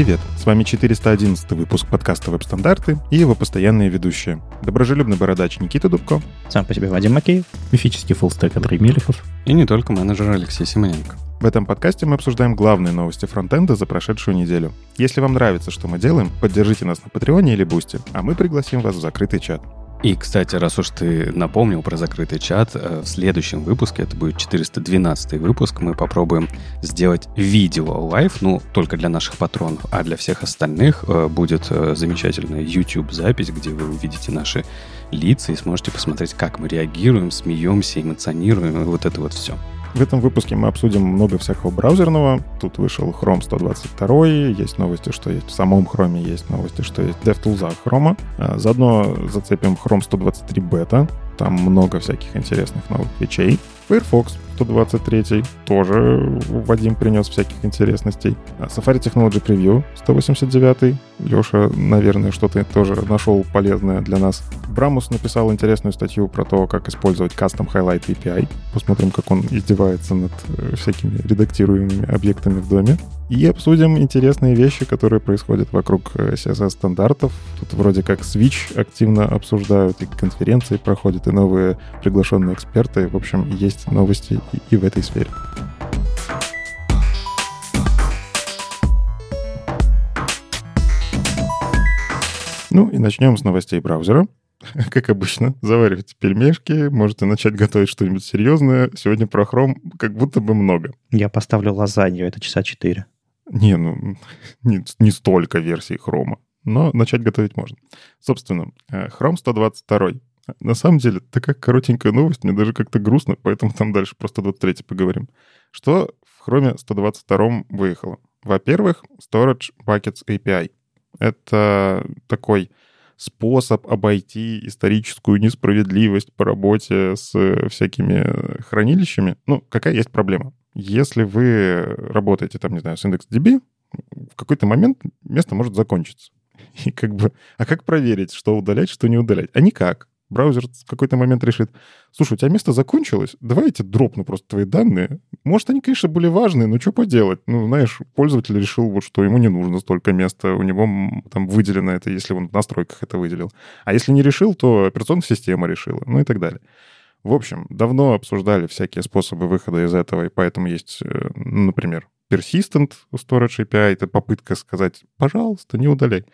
Привет! С вами 411 выпуск подкаста «Веб-стандарты» и его постоянные ведущие. Доброжелюбный бородач Никита Дубко. Сам по себе Вадим Макеев. Мифический фуллстек Андрей Мелехов. И не только менеджер Алексей Симоненко. В этом подкасте мы обсуждаем главные новости фронтенда за прошедшую неделю. Если вам нравится, что мы делаем, поддержите нас на Патреоне или Boosty, а мы пригласим вас в закрытый чат. И, кстати, раз уж ты напомнил про закрытый чат, э, в следующем выпуске, это будет 412 выпуск, мы попробуем сделать видео live, ну, только для наших патронов, а для всех остальных э, будет э, замечательная YouTube-запись, где вы увидите наши лица и сможете посмотреть, как мы реагируем, смеемся, эмоционируем, и вот это вот все. В этом выпуске мы обсудим много всякого браузерного. Тут вышел Chrome 122, есть новости, что есть в самом Chrome, есть новости, что есть DevTools Chrome. А, заодно зацепим Chrome 123 бета. Там много всяких интересных новых вещей. Firefox 123 тоже Вадим принес всяких интересностей. А, Safari Technology Preview 189. Леша, наверное, что-то тоже нашел полезное для нас. Брамус написал интересную статью про то, как использовать Custom Highlight API. Посмотрим, как он издевается над э, всякими редактируемыми объектами в доме. И обсудим интересные вещи, которые происходят вокруг CSS-стандартов. Э, Тут вроде как Switch активно обсуждают, и конференции проходят, и новые приглашенные эксперты. В общем, есть новости и, в этой сфере. Ну и начнем с новостей браузера. Как обычно, заваривайте пельмешки, можете начать готовить что-нибудь серьезное. Сегодня про Chrome как будто бы много. Я поставлю лазанью, это часа 4. Не, ну, не, не столько версий Chrome, но начать готовить можно. Собственно, Chrome 122. На самом деле, такая коротенькая новость, мне даже как-то грустно, поэтому там дальше про 123 поговорим. Что в Chrome 122 выехало? Во-первых, Storage Buckets API. Это такой способ обойти историческую несправедливость по работе с всякими хранилищами. Ну, какая есть проблема? Если вы работаете, там, не знаю, с IndexDB, в какой-то момент место может закончиться. И как бы, а как проверить, что удалять, что не удалять? А никак браузер в какой-то момент решит, слушай, у тебя место закончилось, давай я тебе дропну просто твои данные. Может, они, конечно, были важные, но что поделать? Ну, знаешь, пользователь решил, вот, что ему не нужно столько места, у него там выделено это, если он в настройках это выделил. А если не решил, то операционная система решила, ну и так далее. В общем, давно обсуждали всякие способы выхода из этого, и поэтому есть, ну, например, persistent storage API, это попытка сказать, пожалуйста, не удаляй.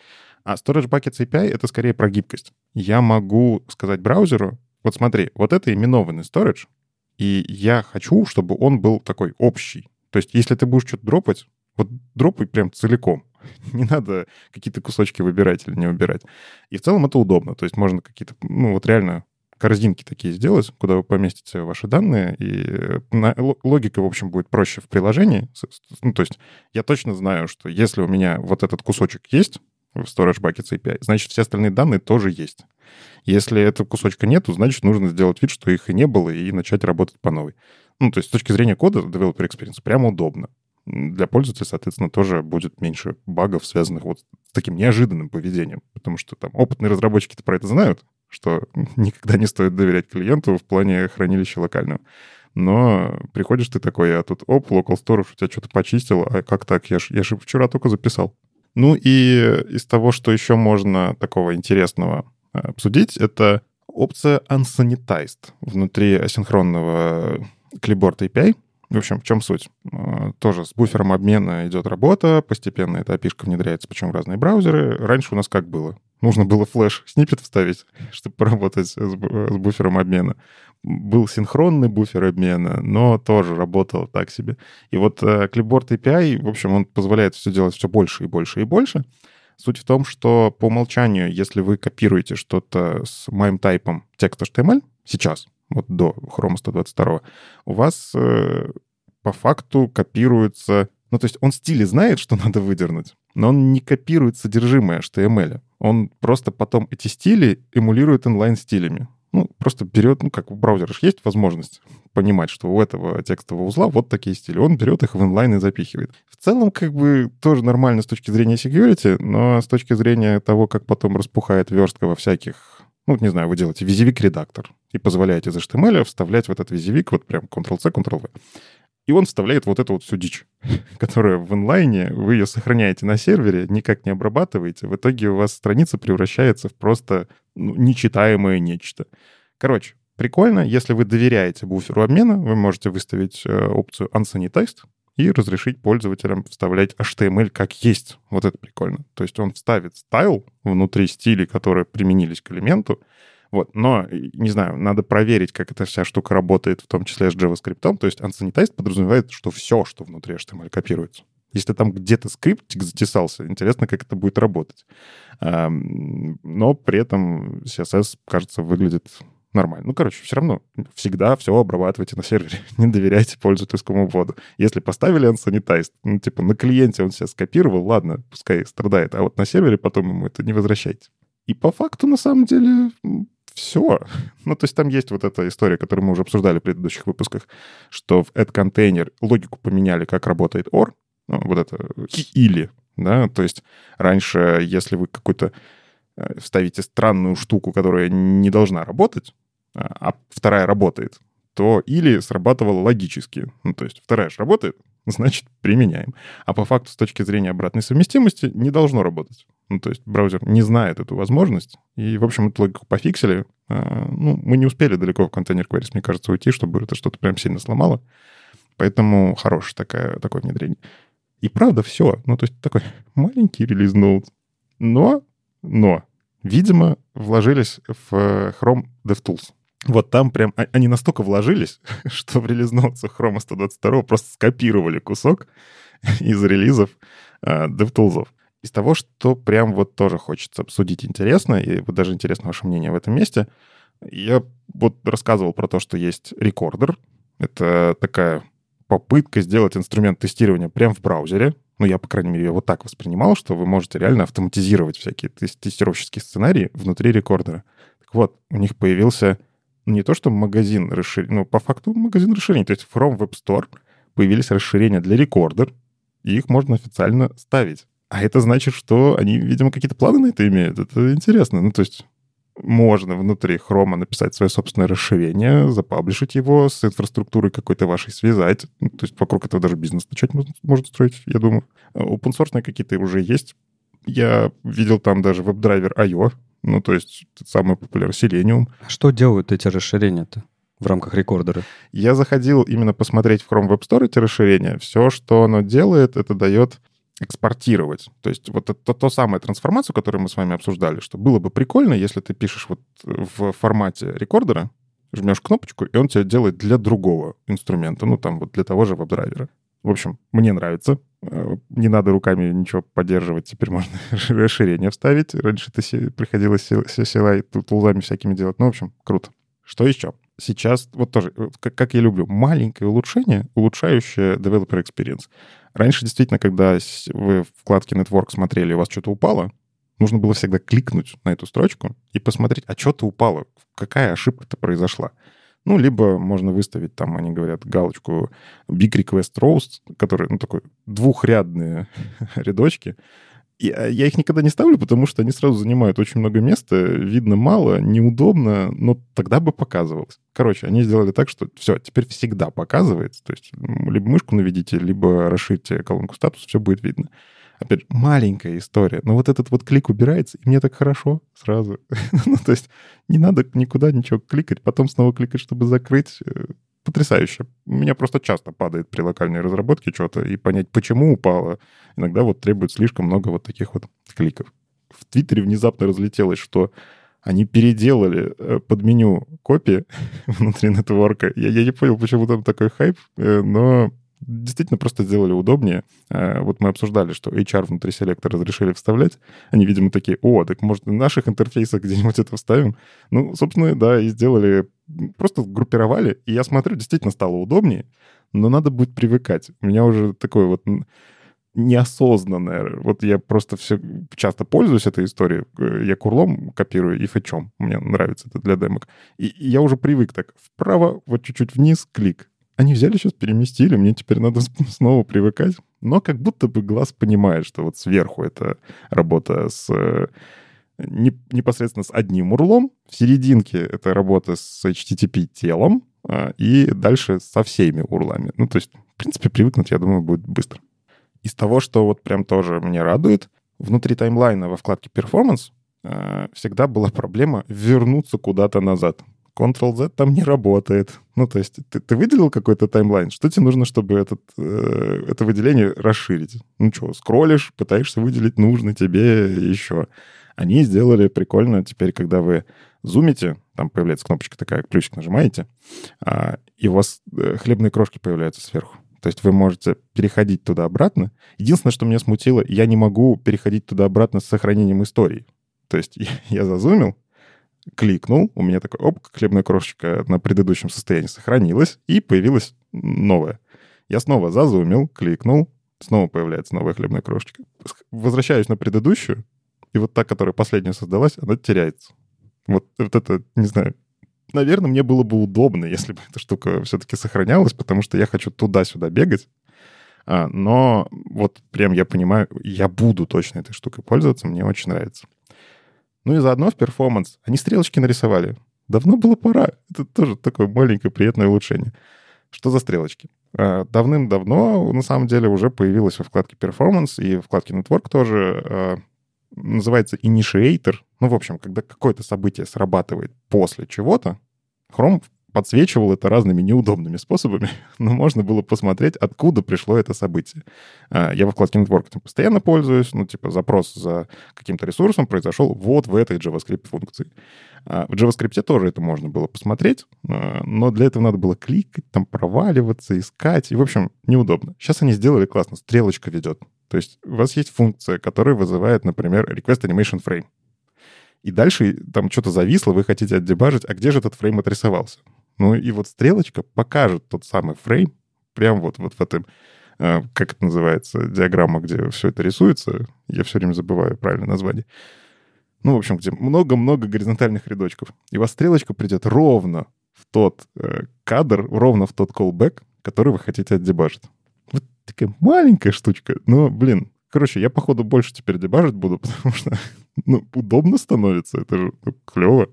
А Storage Buckets API — это скорее про гибкость. Я могу сказать браузеру, вот смотри, вот это именованный storage, и я хочу, чтобы он был такой общий. То есть если ты будешь что-то дропать, вот дропай прям целиком. Не надо какие-то кусочки выбирать или не выбирать. И в целом это удобно. То есть можно какие-то, ну вот реально корзинки такие сделать, куда вы поместите ваши данные, и логика, в общем, будет проще в приложении. Ну, то есть я точно знаю, что если у меня вот этот кусочек есть, в Storage Buckets API, значит, все остальные данные тоже есть. Если этого кусочка нету, значит, нужно сделать вид, что их и не было, и начать работать по новой. Ну, то есть с точки зрения кода, developer experience, прямо удобно. Для пользователя, соответственно, тоже будет меньше багов, связанных вот с таким неожиданным поведением. Потому что там опытные разработчики-то про это знают, что никогда не стоит доверять клиенту в плане хранилища локального. Но приходишь ты такой, а тут, оп, local storage у тебя что-то почистил, а как так? Я же я ж вчера только записал. Ну и из того, что еще можно такого интересного э, обсудить, это опция unsanitized внутри асинхронного clipboard API. В общем, в чем суть? Э, тоже с буфером обмена идет работа, постепенно эта API внедряется, причем в разные браузеры. Раньше у нас как было? Нужно было флеш снипет вставить, чтобы поработать с буфером обмена был синхронный буфер обмена, но тоже работал так себе. И вот э, Clipboard API, в общем, он позволяет все делать все больше и больше и больше. Суть в том, что по умолчанию, если вы копируете что-то с моим тайпом текст HTML сейчас, вот до Chrome 122, у вас э, по факту копируется... Ну, то есть он стили знает, что надо выдернуть, но он не копирует содержимое HTML. Он просто потом эти стили эмулирует онлайн-стилями ну, просто берет, ну, как в браузерах есть возможность понимать, что у этого текстового узла вот такие стили. Он берет их в инлайн и запихивает. В целом, как бы, тоже нормально с точки зрения security, но с точки зрения того, как потом распухает верстка во всяких ну, не знаю, вы делаете визивик-редактор и позволяете из HTML вставлять в этот визивик вот прям Ctrl-C, Ctrl-V. И он вставляет вот эту вот всю дичь, которая в онлайне, вы ее сохраняете на сервере, никак не обрабатываете. В итоге у вас страница превращается в просто ну, нечитаемое нечто. Короче, прикольно. Если вы доверяете буферу обмена, вы можете выставить э, опцию unsanitized и разрешить пользователям вставлять HTML как есть. Вот это прикольно. То есть он вставит стайл внутри стилей, которые применились к элементу, вот, но, не знаю, надо проверить, как эта вся штука работает, в том числе с JavaScript. То есть unsanitized подразумевает, что все, что внутри HTML, копируется. Если там где-то скриптик затесался, интересно, как это будет работать. Но при этом CSS, кажется, выглядит нормально. Ну, короче, все равно всегда все обрабатывайте на сервере. Не доверяйте пользовательскому вводу. Если поставили unsanitized, ну, типа, на клиенте он себя скопировал, ладно, пускай страдает, а вот на сервере потом ему это не возвращайте. И по факту, на самом деле, все. Ну, то есть там есть вот эта история, которую мы уже обсуждали в предыдущих выпусках, что в add контейнер логику поменяли, как работает OR, ну, вот это или, да, то есть раньше, если вы какой-то э, ставите странную штуку, которая не должна работать, а, а вторая работает, то или срабатывало логически. Ну, то есть вторая же работает, значит, применяем. А по факту, с точки зрения обратной совместимости, не должно работать. Ну, то есть браузер не знает эту возможность. И, в общем, эту логику пофиксили. А, ну, мы не успели далеко в контейнер queries, мне кажется, уйти, чтобы это что-то прям сильно сломало. Поэтому хорошее такое, такое внедрение. И правда все. Ну, то есть такой маленький релиз ноут. Но, но, видимо, вложились в Chrome DevTools. Вот там прям а, они настолько вложились, что в релиз ноутсах Chrome 122 просто скопировали кусок из релизов uh, DevTools. Из того, что прям вот тоже хочется обсудить интересно, и вот даже интересно ваше мнение в этом месте, я вот рассказывал про то, что есть рекордер. Это такая попытка сделать инструмент тестирования прямо в браузере. Ну, я, по крайней мере, его так воспринимал, что вы можете реально автоматизировать всякие тестировщические сценарии внутри рекордера. Так вот, у них появился не то, что магазин расширений, ну, по факту магазин расширений. То есть в Chrome Web Store появились расширения для рекордер, и их можно официально ставить. А это значит, что они, видимо, какие-то планы на это имеют. Это интересно. Ну, то есть можно внутри хрома написать свое собственное расширение, запаблишить его, с инфраструктурой какой-то вашей связать. Ну, то есть вокруг этого даже бизнес начать можно, можно строить, я думаю. open source какие-то уже есть. Я видел там даже веб-драйвер I.O., ну, то есть самый популярный Selenium. А что делают эти расширения-то? в рамках рекордера? Я заходил именно посмотреть в Chrome Web Store эти расширения. Все, что оно делает, это дает экспортировать. То есть вот это то самое трансформацию, которую мы с вами обсуждали, что было бы прикольно, если ты пишешь вот в формате рекордера, жмешь кнопочку, и он тебе делает для другого инструмента, ну там вот для того же веб-драйвера. В общем, мне нравится. Э, не надо руками ничего поддерживать. Теперь можно расширение вставить. Раньше это приходилось села и всякими делать. Ну, в общем, круто. Что еще? Сейчас, вот тоже, как я люблю, маленькое улучшение, улучшающее developer experience. Раньше действительно, когда вы в вкладке Network смотрели, у вас что-то упало, нужно было всегда кликнуть на эту строчку и посмотреть, а что-то упало, какая ошибка-то произошла. Ну, либо можно выставить там, они говорят, галочку Big Request Roast, который, ну, такой двухрядные рядочки, я, я их никогда не ставлю, потому что они сразу занимают очень много места, видно мало, неудобно, но тогда бы показывалось. Короче, они сделали так, что все, теперь всегда показывается. То есть либо мышку наведите, либо расширьте колонку статус, все будет видно. Опять же, маленькая история, но вот этот вот клик убирается, и мне так хорошо сразу. ну, то есть не надо никуда ничего кликать, потом снова кликать, чтобы закрыть потрясающе. У меня просто часто падает при локальной разработке что-то, и понять, почему упало, иногда вот требует слишком много вот таких вот кликов. В Твиттере внезапно разлетелось, что они переделали э, под меню копии внутри нетворка. Я, я не понял, почему там такой хайп, э, но действительно просто сделали удобнее. Э, вот мы обсуждали, что HR внутри селектора разрешили вставлять. Они, видимо, такие, о, так может в наших интерфейсах где-нибудь это вставим? Ну, собственно, да, и сделали, просто группировали, и я смотрю, действительно стало удобнее, но надо будет привыкать. У меня уже такой вот неосознанное. Вот я просто все часто пользуюсь этой историей. Э, я курлом копирую и фетчом. Мне нравится это для демок. И я уже привык так. Вправо, вот чуть-чуть вниз, клик. Они взяли сейчас, переместили, мне теперь надо снова привыкать. Но как будто бы глаз понимает, что вот сверху это работа с э, непосредственно с одним урлом, в серединке это работа с HTTP телом, а, и дальше со всеми урлами. Ну, то есть В принципе, привыкнуть, я думаю, будет быстро. Из того, что вот прям тоже меня радует, внутри таймлайна во вкладке Performance э, всегда была проблема вернуться куда-то назад. Ctrl-Z там не работает. Ну, то есть ты, ты выделил какой-то таймлайн, что тебе нужно, чтобы этот, э, это выделение расширить? Ну что, скроллишь, пытаешься выделить нужный тебе еще. Они сделали прикольно теперь, когда вы зумите, там появляется кнопочка такая, ключик нажимаете, а, и у вас э, хлебные крошки появляются сверху. То есть вы можете переходить туда-обратно. Единственное, что меня смутило, я не могу переходить туда-обратно с сохранением истории. То есть я зазумил, кликнул, у меня такой, оп, хлебная крошечка на предыдущем состоянии сохранилась, и появилась новая. Я снова зазумил, кликнул, снова появляется новая хлебная крошечка. Возвращаюсь на предыдущую, и вот та, которая последняя создалась, она теряется. Вот, вот это, не знаю, наверное, мне было бы удобно, если бы эта штука все-таки сохранялась, потому что я хочу туда-сюда бегать. А, но вот прям я понимаю, я буду точно этой штукой пользоваться, мне очень нравится. Ну и заодно в перформанс они стрелочки нарисовали. Давно было пора. Это тоже такое маленькое приятное улучшение. Что за стрелочки? А, давным-давно, на самом деле, уже появилась во вкладке Performance и вкладке Network тоже а, называется Initiator. Ну, в общем, когда какое-то событие срабатывает после чего-то, Chrome подсвечивал это разными неудобными способами, но можно было посмотреть, откуда пришло это событие. А, я во вкладке Network постоянно пользуюсь, ну, типа, запрос за каким-то ресурсом произошел вот в этой JavaScript функции. А, в JavaScript тоже это можно было посмотреть, а, но для этого надо было кликать, там, проваливаться, искать, и, в общем, неудобно. Сейчас они сделали классно, стрелочка ведет. То есть у вас есть функция, которая вызывает, например, request animation frame. И дальше там что-то зависло, вы хотите отдебажить, а где же этот фрейм отрисовался? Ну и вот стрелочка покажет тот самый фрейм, прям вот, вот в этом, э, как это называется, диаграмма, где все это рисуется. Я все время забываю правильное название. Ну, в общем, где много-много горизонтальных рядочков. И у вас стрелочка придет ровно в тот э, кадр, ровно в тот callback, который вы хотите отдебажить. Вот такая маленькая штучка, но, блин, короче, я, походу, больше теперь дебажить буду, потому что, ну, удобно становится, это же ну, клево.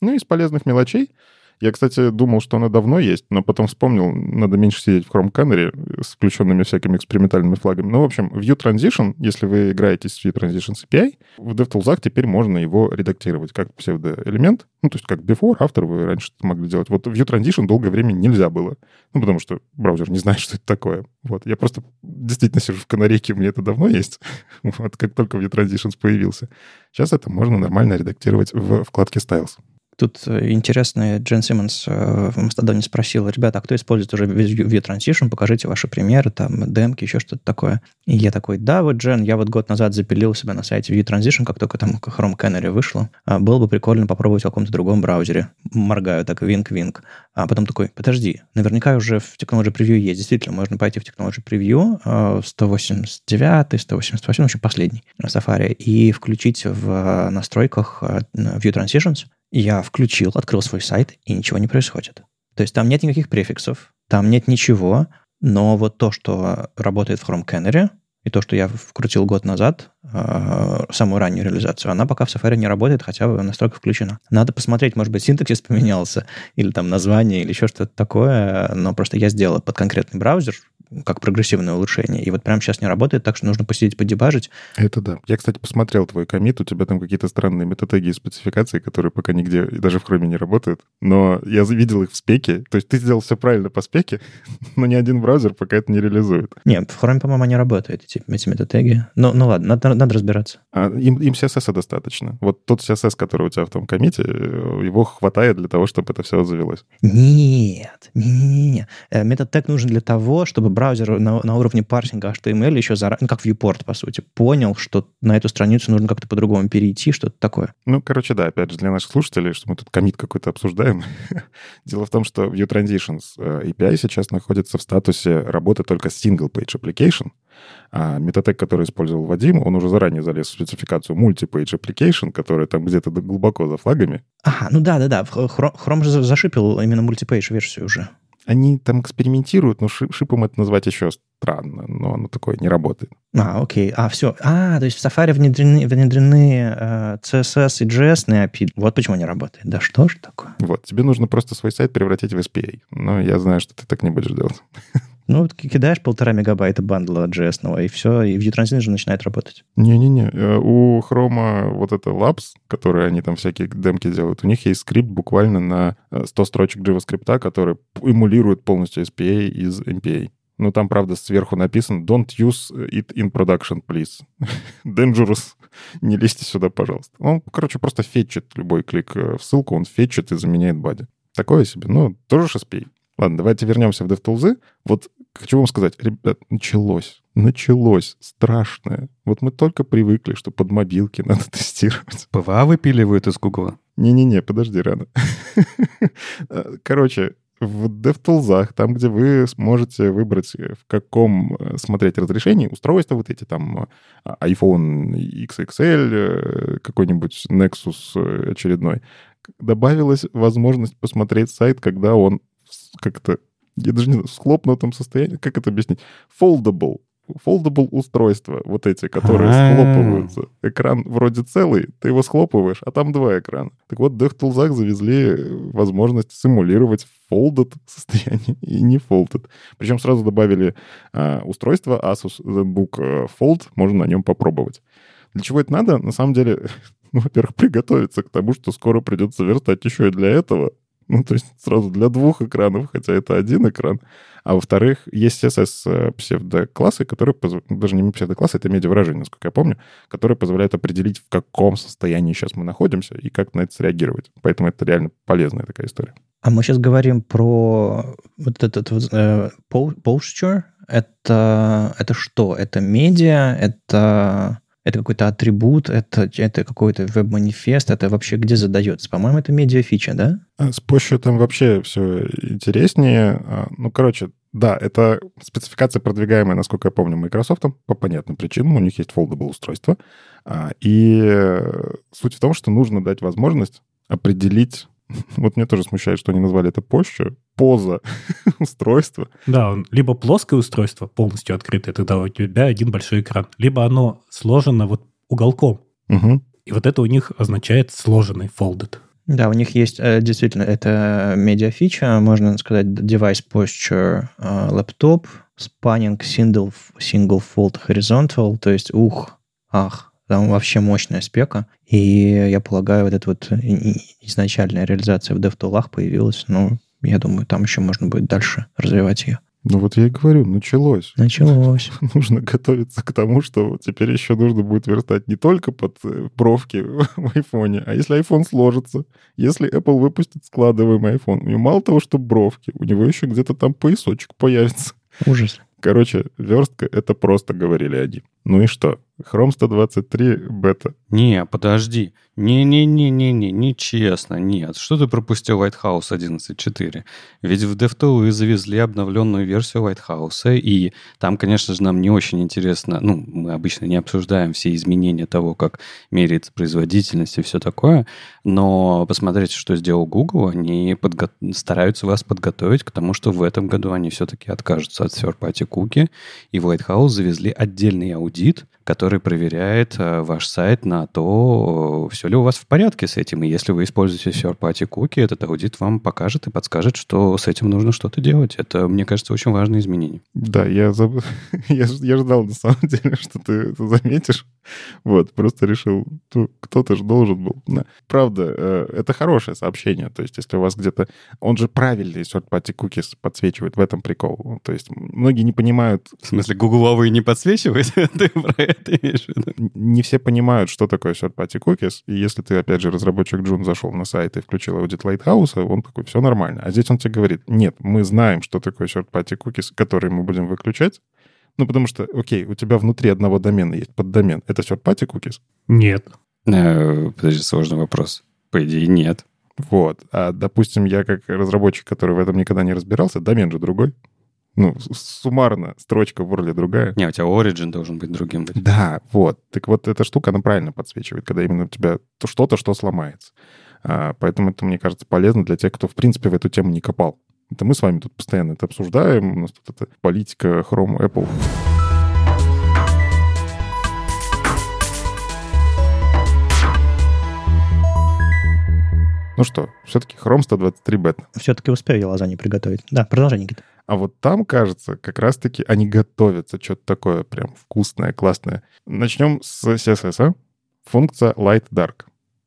Ну, из полезных мелочей — я, кстати, думал, что она давно есть, но потом вспомнил, надо меньше сидеть в Chrome Canary с включенными всякими экспериментальными флагами. Ну, в общем, View Transition, если вы играете с View Transitions API, в DevTools теперь можно его редактировать как псевдоэлемент, ну, то есть как before, after вы раньше могли делать. Вот View Transition долгое время нельзя было, ну, потому что браузер не знает, что это такое. Вот, я просто действительно сижу в канарейке, меня это давно есть, вот, как только View Transitions появился. Сейчас это можно нормально редактировать в вкладке Styles. Тут э, интересный Джен Симмонс э, в Мастодоне спросил, ребята, а кто использует уже Vue Transition, покажите ваши примеры, там, демки, еще что-то такое. И я такой, да, вот, Джен, я вот год назад запилил себя на сайте Vue Transition, как только там Chrome Canary вышло. А было бы прикольно попробовать в каком-то другом браузере. Моргаю так, винк-винк. А потом такой, подожди, наверняка уже в Technology Preview есть. Действительно, можно пойти в Technology Preview 189, 188, в общем, последний Safari, и включить в настройках Vue Transitions я включил, открыл свой сайт, и ничего не происходит. То есть там нет никаких префиксов, там нет ничего, но вот то, что работает в Chrome Canary, и то, что я вкрутил год назад, э, самую раннюю реализацию, она пока в Safari не работает, хотя настройка включена. Надо посмотреть, может быть, синтаксис поменялся, или там название, или еще что-то такое, но просто я сделал под конкретный браузер, как прогрессивное улучшение. И вот прямо сейчас не работает, так что нужно посидеть, подебажить. Это да. Я, кстати, посмотрел твой комит, у тебя там какие-то странные метатеги и спецификации, которые пока нигде, даже в Chrome не работают. Но я видел их в спеке. То есть ты сделал все правильно по спеке, но ни один браузер пока это не реализует. Нет, в Chrome, по-моему, они работают, эти, эти метатеги. Ну, ну ладно, надо, надо разбираться. А им, им CSS достаточно. Вот тот CSS, который у тебя в том комите, э, его хватает для того, чтобы это все завелось. Нет, не-не-не. Э, метод тег нужен для того, чтобы браузер на, на уровне парсинга HTML еще заранее, ну, как viewport, по сути, понял, что на эту страницу нужно как-то по-другому перейти, что-то такое. Ну, короче, да, опять же, для наших слушателей, что мы тут комит какой-то обсуждаем. Дело в том, что View Transitions э, API сейчас находится в статусе работы только single page application, а метатек, который использовал Вадим, он уже заранее залез в спецификацию multi-page application, которая там где-то глубоко за флагами. Ага, ну да, да, да. Chrome же зашипил именно multi-page версию уже. Они там экспериментируют, но шипом это назвать еще странно, но оно такое не работает. А, окей. А, все. А, то есть в Safari внедрены, внедрены э, CSS и JS на API. Вот почему не работает. Да что ж такое? Вот, тебе нужно просто свой сайт превратить в SPA. Но я знаю, что ты так не будешь делать. Ну, вот кидаешь полтора мегабайта бандла JS, и все, и Vue Transition начинает работать. Не-не-не, э, у Chrome вот это Labs, которые они там всякие демки делают, у них есть скрипт буквально на 100 строчек JavaScript, который эмулирует полностью SPA из MPA. Ну, там, правда, сверху написано «Don't use it in production, please». Dangerous. Не лезьте сюда, пожалуйста. Он, короче, просто фетчит любой клик в ссылку, он фетчит и заменяет body. Такое себе. Ну, тоже же SPA. Ладно, давайте вернемся в DevTools. Вот хочу вам сказать, ребят, началось. Началось страшное. Вот мы только привыкли, что под мобилки надо тестировать. PWA выпиливают из Гугла? Не-не-не, подожди, рано. Короче, в DevTools, там, где вы сможете выбрать, э, в каком э, смотреть разрешении, устройства вот эти, там, э, iPhone XXL, какой-нибудь Nexus очередной, добавилась возможность посмотреть сайт, когда он как-то, я даже не знаю, в схлопнутом состоянии, как это объяснить? Foldable. Foldable устройства, вот эти, которые А-а-а. схлопываются. Экран вроде целый, ты его схлопываешь, а там два экрана. Так вот, в DevTools завезли возможность симулировать folded состояние и не folded. Причем сразу добавили а, устройство Asus ZenBook Fold, можно на нем попробовать. Для чего это надо? На самом деле, ну, во-первых, приготовиться к тому, что скоро придется верстать еще и для этого. Ну, то есть сразу для двух экранов, хотя это один экран. А во-вторых, есть CSS э, псевдоклассы, которые, позв... даже не псевдоклассы, это медиавыражение, насколько я помню, которые позволяют определить, в каком состоянии сейчас мы находимся и как на это среагировать. Поэтому это реально полезная такая история. А мы сейчас говорим про вот этот вот, э, posture. Это, это что? Это медиа? Это это какой-то атрибут, это, это какой-то веб-манифест, это вообще где задается? По-моему, это медиа-фича, да? А с там вообще все интереснее. А, ну, короче, да, это спецификация, продвигаемая, насколько я помню, Microsoft по понятным причинам. У них есть foldable устройство. А, и суть в том, что нужно дать возможность определить Вот меня тоже смущает, что они назвали это позже. Поза устройства. Да, он либо плоское устройство, полностью открытое, тогда у тебя один большой экран, либо оно сложено вот уголком. Угу. И вот это у них означает сложенный folded. Да, у них есть э, действительно это медиа-фича, можно сказать, device posture э, laptop, spanning single, single fold horizontal, то есть ух, ах, там вообще мощная спека. И я полагаю, вот эта вот изначальная реализация в DevTool'ах появилась, ну, я думаю, там еще можно будет дальше развивать ее. Ну вот я и говорю, началось. Началось. Нужно готовиться к тому, что теперь еще нужно будет верстать не только под э, бровки в айфоне, а если iPhone сложится, если Apple выпустит складываемый iPhone, у него мало того, что бровки, у него еще где-то там поясочек появится. Ужас. Короче, верстка — это просто говорили они. Ну и что? Chrome 123 бета. Не, подожди. Не-не-не-не-не, нечестно, нет. Что ты пропустил White House 11.4? Ведь в DevTools завезли обновленную версию White House, и там, конечно же, нам не очень интересно, ну, мы обычно не обсуждаем все изменения того, как меряется производительность и все такое, но посмотрите, что сделал Google, они подго... стараются вас подготовить к тому, что в этом году они все-таки откажутся от third-party cookie, и в White House завезли отдельный аудит, аудит, который проверяет э, ваш сайт на то, все ли у вас в порядке с этим. И если вы используете third-party cookie, этот аудит вам покажет и подскажет, что с этим нужно что-то делать. Это, мне кажется, очень важное изменение. Да, я, заб... я, я ждал на самом деле, что ты это заметишь. Вот, просто решил, ну, кто-то же должен был. Да. Правда, э, это хорошее сообщение. То есть, если у вас где-то... Он же правильный third-party cookies подсвечивает, в этом прикол. То есть, многие не понимают... В смысле, гугловые не подсвечивают? Ты про это имеешь в виду? Не все понимают, что такое third-party cookies. И если ты, опять же, разработчик Джун зашел на сайт и включил аудит Lighthouse, он такой, все нормально. А здесь он тебе говорит, нет, мы знаем, что такое third-party cookies, которые мы будем выключать, ну, потому что, окей, у тебя внутри одного домена есть поддомен. Это third-party cookies? Нет. Э, подожди, сложный вопрос. По идее, нет. Вот. А, допустим, я как разработчик, который в этом никогда не разбирался, домен же другой. Ну, суммарно строчка в URL другая. Не, у тебя origin должен быть другим. Быть. Да, вот. Так вот эта штука, она правильно подсвечивает, когда именно у тебя что-то, что сломается. А, поэтому это, мне кажется, полезно для тех, кто, в принципе, в эту тему не копал. Это мы с вами тут постоянно это обсуждаем. У нас тут это политика Chrome, Apple. Ну что, все-таки Chrome 123 бета. Все-таки успею я лазанью приготовить. Да, продолжай, Никита. А вот там, кажется, как раз-таки они готовятся, что-то такое прям вкусное, классное. Начнем с CSS. Функция Light Dark.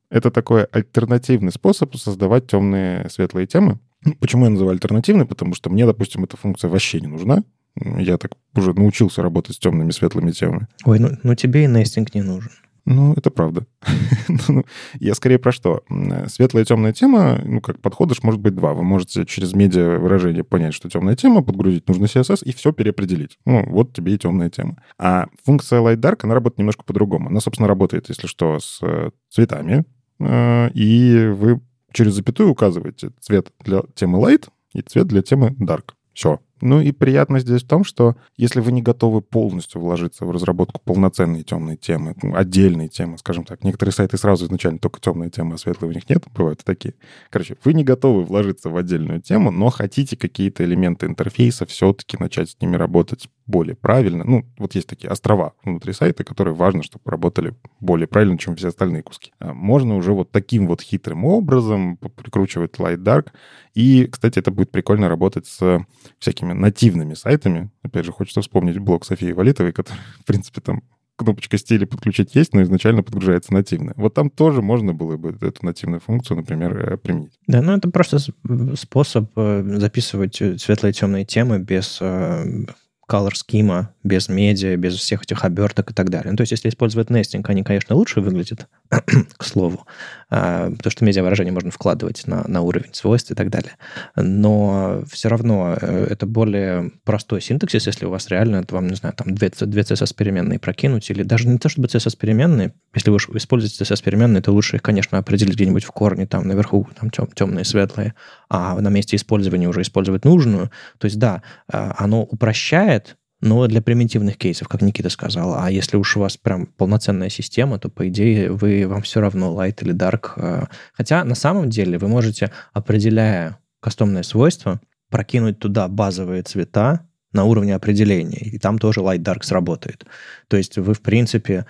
Это такой альтернативный способ создавать темные светлые темы. Почему я называю альтернативный? Потому что мне, допустим, эта функция вообще не нужна. Я так уже научился работать с темными светлыми темами. Ой, ну, ну тебе и нестинг не нужен. Ну, это правда. Ну, я скорее про что? Светлая и темная тема, ну, как подходишь, может быть два. Вы можете через медиа выражение понять, что темная тема, подгрузить нужно CSS и все переопределить. Ну, вот тебе и темная тема. А функция Light Dark, она работает немножко по-другому. Она, собственно, работает, если что, с э, цветами. Э, и вы через запятую указываете цвет для темы Light и цвет для темы Dark. Все. Ну и приятно здесь в том, что если вы не готовы полностью вложиться в разработку полноценной темной темы, ну, отдельной темы, скажем так, некоторые сайты сразу изначально только темные темы, а светлые у них нет, бывают такие. Короче, вы не готовы вложиться в отдельную тему, но хотите какие-то элементы интерфейса все-таки начать с ними работать более правильно. Ну, вот есть такие острова внутри сайта, которые важно, чтобы работали более правильно, чем все остальные куски. А можно уже вот таким вот хитрым образом прикручивать Light Dark. И, кстати, это будет прикольно работать с всякими нативными сайтами. Опять же, хочется вспомнить блог Софии Валитовой, который, в принципе, там кнопочка стиля подключить есть, но изначально подгружается нативно. Вот там тоже можно было бы эту нативную функцию, например, э, применить. Да, ну это просто способ э, записывать светлые и темные темы без э, color schema, без медиа, без всех этих оберток и так далее. Ну, то есть, если использовать нестинг, они, конечно, лучше выглядят, к слову, а, потому что медиа-выражение можно вкладывать на, на уровень свойств и так далее. Но все равно э, это более простой синтаксис, если у вас реально, вам, не знаю, там две, две CSS-переменные прокинуть, или даже не то, чтобы CSS-переменные, если вы используете CSS-переменные, то лучше их, конечно, определить где-нибудь в корне, там наверху, там тем, темные, светлые, а на месте использования уже использовать нужную. То есть, да, а, оно упрощает но для примитивных кейсов, как Никита сказал. А если уж у вас прям полноценная система, то, по идее, вы, вам все равно light или dark. Э, хотя на самом деле вы можете, определяя кастомные свойства, прокинуть туда базовые цвета на уровне определения, и там тоже light dark сработает. То есть вы, в принципе,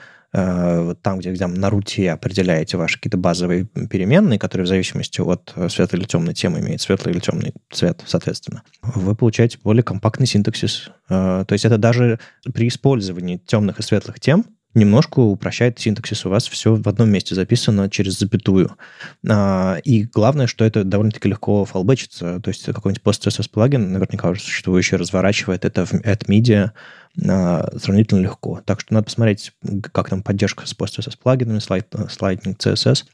там, где, где на руте определяете ваши какие-то базовые переменные, которые в зависимости от э, светлой или темной темы имеют светлый или темный цвет, соответственно, вы получаете более компактный синтаксис. Э, то есть это даже при использовании темных и светлых тем немножко упрощает синтаксис. У вас все в одном месте записано через запятую. И главное, что это довольно-таки легко фалбэчится. То есть какой-нибудь post плагин, наверняка уже существующий, разворачивает это в AdMedia, сравнительно легко. Так что надо посмотреть, как там поддержка с PostCSS плагинами, слайд, слайдинг CSS.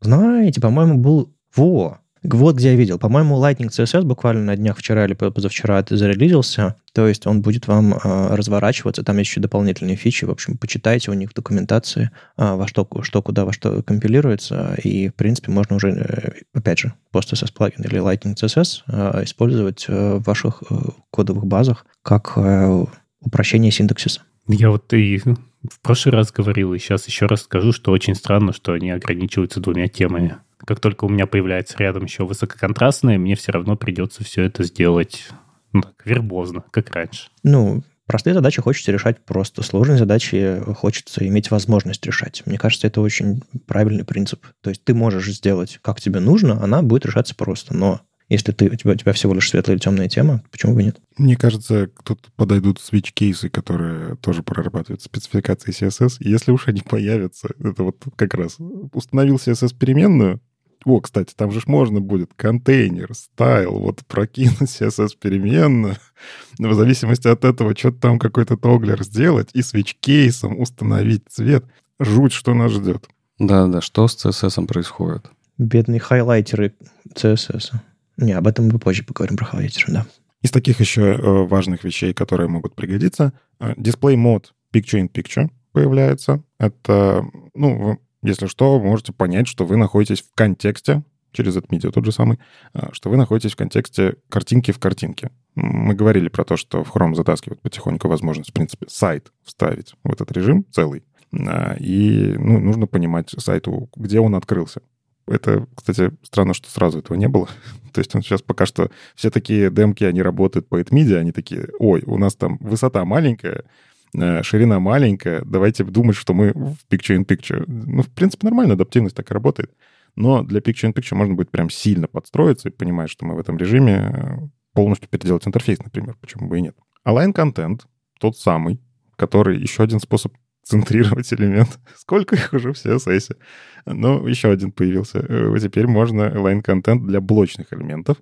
Знаете, по-моему, был... Во! Вот где я видел. По-моему, Lightning CSS буквально на днях вчера или позавчера это зарелизился. То есть он будет вам э, разворачиваться. Там есть еще дополнительные фичи. В общем, почитайте у них в документации, э, во что, что куда во что компилируется. И, в принципе, можно уже, э, опять же, PostCSS плагин или Lightning CSS э, использовать в ваших э, кодовых базах как э, упрощение синтаксиса. Я вот и в прошлый раз говорил, и сейчас еще раз скажу, что очень странно, что они ограничиваются двумя темами как только у меня появляется рядом еще высококонтрастные, мне все равно придется все это сделать ну, так, вербозно, как раньше. Ну, простые задачи хочется решать просто, сложные задачи хочется иметь возможность решать. Мне кажется, это очень правильный принцип. То есть ты можешь сделать, как тебе нужно, она будет решаться просто, но если ты, у, тебя, у тебя всего лишь светлая или темная тема, почему бы нет? Мне кажется, тут подойдут switch-кейсы, которые тоже прорабатывают спецификации CSS. Если уж они появятся, это вот как раз установил CSS-переменную, о, кстати, там же можно будет контейнер, стайл, вот прокинуть CSS-переменную, в зависимости от этого, что-то там какой-то тоглер сделать и свич-кейсом установить цвет. Жуть, что нас ждет. Да-да, что с CSS происходит? Бедные хайлайтеры CSS. Не, об этом мы позже поговорим про хайлайтеры, да. Из таких еще э, важных вещей, которые могут пригодиться, дисплей э, мод Picture in Picture появляется. Это, ну, если что, можете понять, что вы находитесь в контексте, через AdMedia тот же самый, э, что вы находитесь в контексте картинки в картинке. Мы говорили про то, что в Chrome затаскивает потихоньку возможность, в принципе, сайт вставить в этот режим целый. И ну, нужно понимать сайту, где он открылся. Это, кстати, странно, что сразу этого не было. То есть он сейчас пока что... Все такие демки, они работают по AdMedia, они такие, ой, у нас там высота маленькая, э, ширина маленькая, давайте думать, что мы в Picture-in-Picture. Ну, в принципе, нормально, адаптивность так и работает. Но для Picture-in-Picture можно будет прям сильно подстроиться и понимать, что мы в этом режиме полностью переделать интерфейс, например, почему бы и нет. Align Content тот самый, который еще один способ центрировать элемент. Сколько их уже в CSS? Ну, еще один появился. Э, теперь можно align контент для блочных элементов.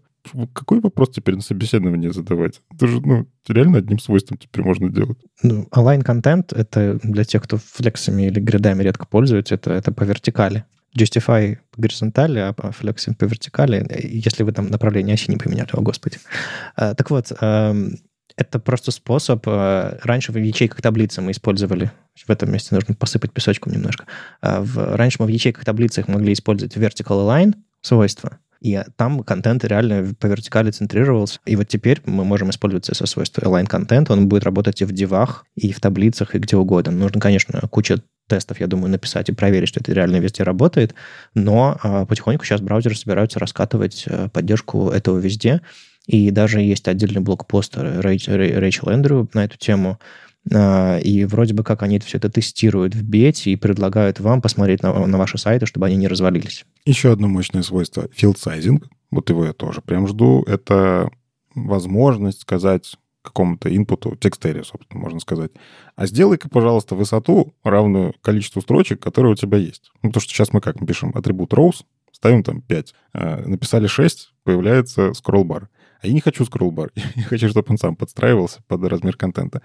Какой вопрос теперь на собеседование задавать? Это же, ну, реально одним свойством теперь можно делать. Ну, align контент — это для тех, кто флексами или гридами редко пользуется, это, это по вертикали. Justify по горизонтали, а по флексам по вертикали, если вы там направление оси не поменяли, о господи. А, так вот, эм, это просто способ. Э, раньше в ячейках таблицы мы использовали, в этом месте нужно посыпать песочком немножко. А раньше мы в ячейках таблицах могли использовать vertical align свойства, и там контент реально по вертикали центрировался. И вот теперь мы можем использовать CSS свойство align контент, он будет работать и в дивах, и в таблицах, и где угодно. Нужно, конечно, куча тестов, я думаю, написать и проверить, что это реально везде работает, но а, потихоньку сейчас браузеры собираются раскатывать а, поддержку этого везде. И даже есть отдельный блокпост Рэйчел Эндрю на эту тему. А, и вроде бы как они все это тестируют в бете и предлагают вам посмотреть на, на ваши сайты, чтобы они не развалились. Еще одно мощное свойство — sizing. Вот его я тоже прям жду. Это возможность сказать какому-то инпуту, текстере, собственно, можно сказать. А сделай-ка, пожалуйста, высоту, равную количеству строчек, которые у тебя есть. Ну, то, что сейчас мы как мы пишем атрибут rows, ставим там 5. А, написали 6, появляется bar. А я не хочу скроллбар. Я хочу, чтобы он сам подстраивался под размер контента.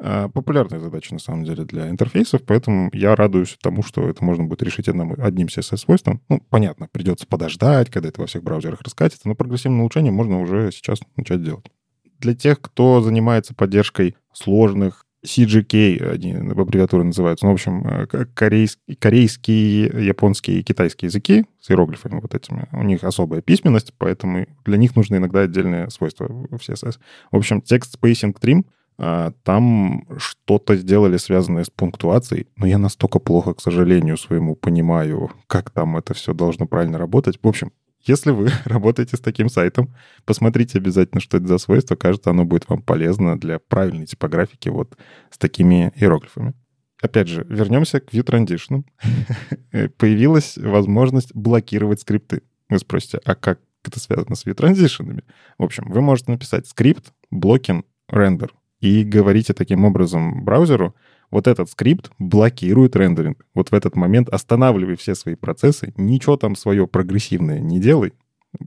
А, популярная задача, на самом деле, для интерфейсов, поэтому я радуюсь тому, что это можно будет решить одним, одним CSS-свойством. Ну, понятно, придется подождать, когда это во всех браузерах раскатится, но прогрессивное улучшение можно уже сейчас начать делать. Для тех, кто занимается поддержкой сложных CGK, они в аббревиатуре называются. Ну, в общем, э, корейские, корейские, японские и китайские языки с иероглифами вот этими. У них особая письменность, поэтому для них нужны иногда отдельные свойства в CSS. В общем, текст spacing trim, а, там что-то сделали, связанное с пунктуацией, но я настолько плохо, к сожалению, своему понимаю, как там это все должно правильно работать. В общем, если вы работаете с таким сайтом, посмотрите обязательно, что это за свойство. Кажется, оно будет вам полезно для правильной типографики вот с такими иероглифами. Опять же, вернемся к View Transition. Появилась возможность блокировать скрипты. Вы спросите, а как это связано с View Transition? В общем, вы можете написать скрипт blocking render и говорите таким образом браузеру, вот этот скрипт блокирует рендеринг. Вот в этот момент останавливай все свои процессы, ничего там свое прогрессивное не делай.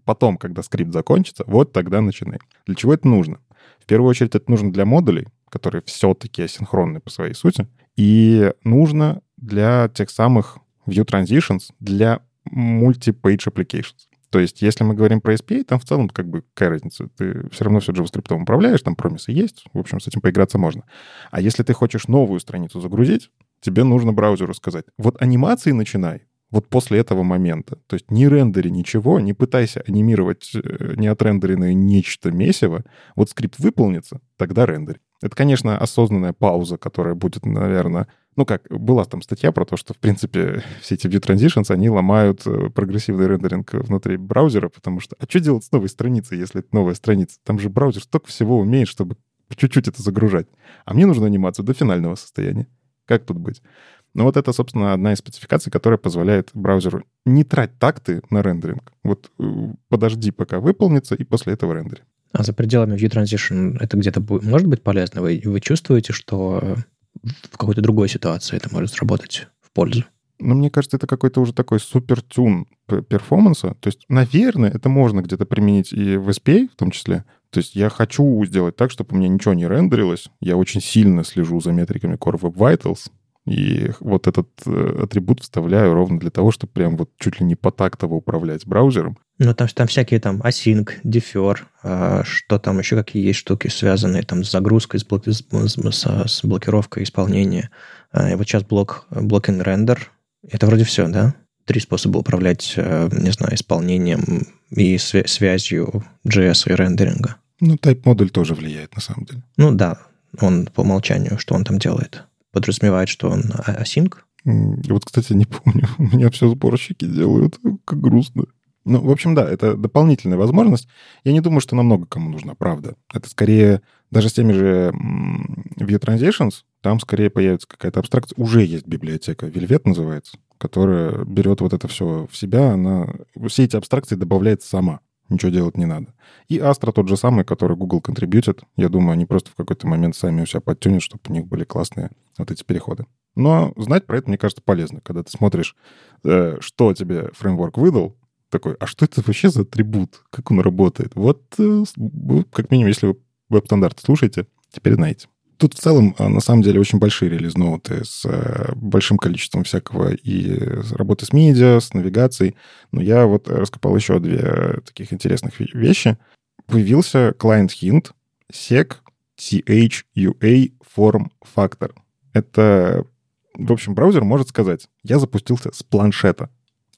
Потом, когда скрипт закончится, вот тогда начинай. Для чего это нужно? В первую очередь это нужно для модулей, которые все-таки асинхронны по своей сути, и нужно для тех самых view transitions для multi-page applications. То есть, если мы говорим про SPA, там в целом как бы какая разница? Ты все равно все JavaScript управляешь, там промисы есть, в общем, с этим поиграться можно. А если ты хочешь новую страницу загрузить, тебе нужно браузеру сказать, вот анимации начинай, вот после этого момента. То есть не рендери ничего, не пытайся анимировать э, неотрендеренное нечто месиво. Вот скрипт выполнится, тогда рендери. Это, конечно, осознанная пауза, которая будет, наверное, ну как, была там статья про то, что, в принципе, все эти view transitions, они ломают э, прогрессивный рендеринг внутри браузера, потому что, а что делать с новой страницей, если это новая страница? Там же браузер столько всего умеет, чтобы чуть-чуть это загружать. А мне нужно анимацию до финального состояния. Как тут быть? Ну вот это, собственно, одна из спецификаций, которая позволяет браузеру не трать такты на рендеринг. Вот э, подожди, пока выполнится, и после этого рендери. А за пределами View Transition это где-то может быть полезно? Вы, вы чувствуете, что в какой-то другой ситуации это может сработать в пользу? Ну, мне кажется, это какой-то уже такой супер-тюн перформанса. То есть, наверное, это можно где-то применить и в SPA в том числе. То есть я хочу сделать так, чтобы у меня ничего не рендерилось. Я очень сильно слежу за метриками Core Web Vitals. И вот этот э, атрибут вставляю ровно для того, чтобы прям вот чуть ли не потактово управлять браузером. Ну, там, там всякие там async, defer, э, что там еще какие есть штуки, связанные там с загрузкой, с, блок, с, с, с блокировкой исполнения. Э, и вот сейчас блок, blocking render. Это вроде все, да? Три способа управлять, э, не знаю, исполнением и свя- связью JS и рендеринга. Ну, type модуль тоже влияет, на самом деле. Ну, да. Он по умолчанию, что он там делает подразумевает, что он async? Вот, кстати, не помню. У меня все сборщики делают. Как грустно. Ну, в общем, да, это дополнительная возможность. Я не думаю, что намного кому нужна, правда. Это скорее, даже с теми же View Transitions, там скорее появится какая-то абстракция. Уже есть библиотека, Velvet называется, которая берет вот это все в себя, она все эти абстракции добавляет сама. Ничего делать не надо. И Astra тот же самый, который Google контрибьютит. Я думаю, они просто в какой-то момент сами у себя подтюнят, чтобы у них были классные вот эти переходы. Но знать про это, мне кажется, полезно. Когда ты смотришь, э, что тебе фреймворк выдал, такой, а что это вообще за атрибут? Как он работает? Вот, э, как минимум, если вы веб-стандарты слушаете, теперь знаете. Тут в целом, а, на самом деле, очень большие релиз-ноуты с э, большим количеством всякого и работы с медиа, с навигацией. Но я вот раскопал еще две таких интересных вещи. Появился client hint sec thua form factor. Это, в общем, браузер может сказать, я запустился с планшета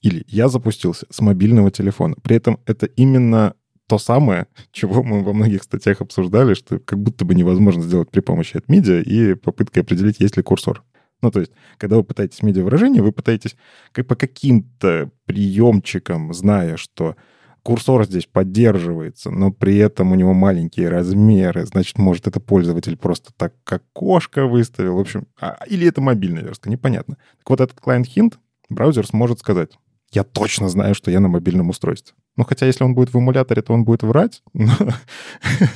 или я запустился с мобильного телефона. При этом это именно то самое, чего мы во многих статьях обсуждали, что как будто бы невозможно сделать при помощи от медиа и попыткой определить, есть ли курсор. Ну, то есть, когда вы пытаетесь медиа-выражение, вы пытаетесь как по каким-то приемчикам, зная, что курсор здесь поддерживается, но при этом у него маленькие размеры, значит, может, это пользователь просто так как окошко выставил, в общем, а, или это мобильная верстка, непонятно. Так вот, этот client hint браузер сможет сказать, я точно знаю, что я на мобильном устройстве. Ну, хотя если он будет в эмуляторе, то он будет врать, но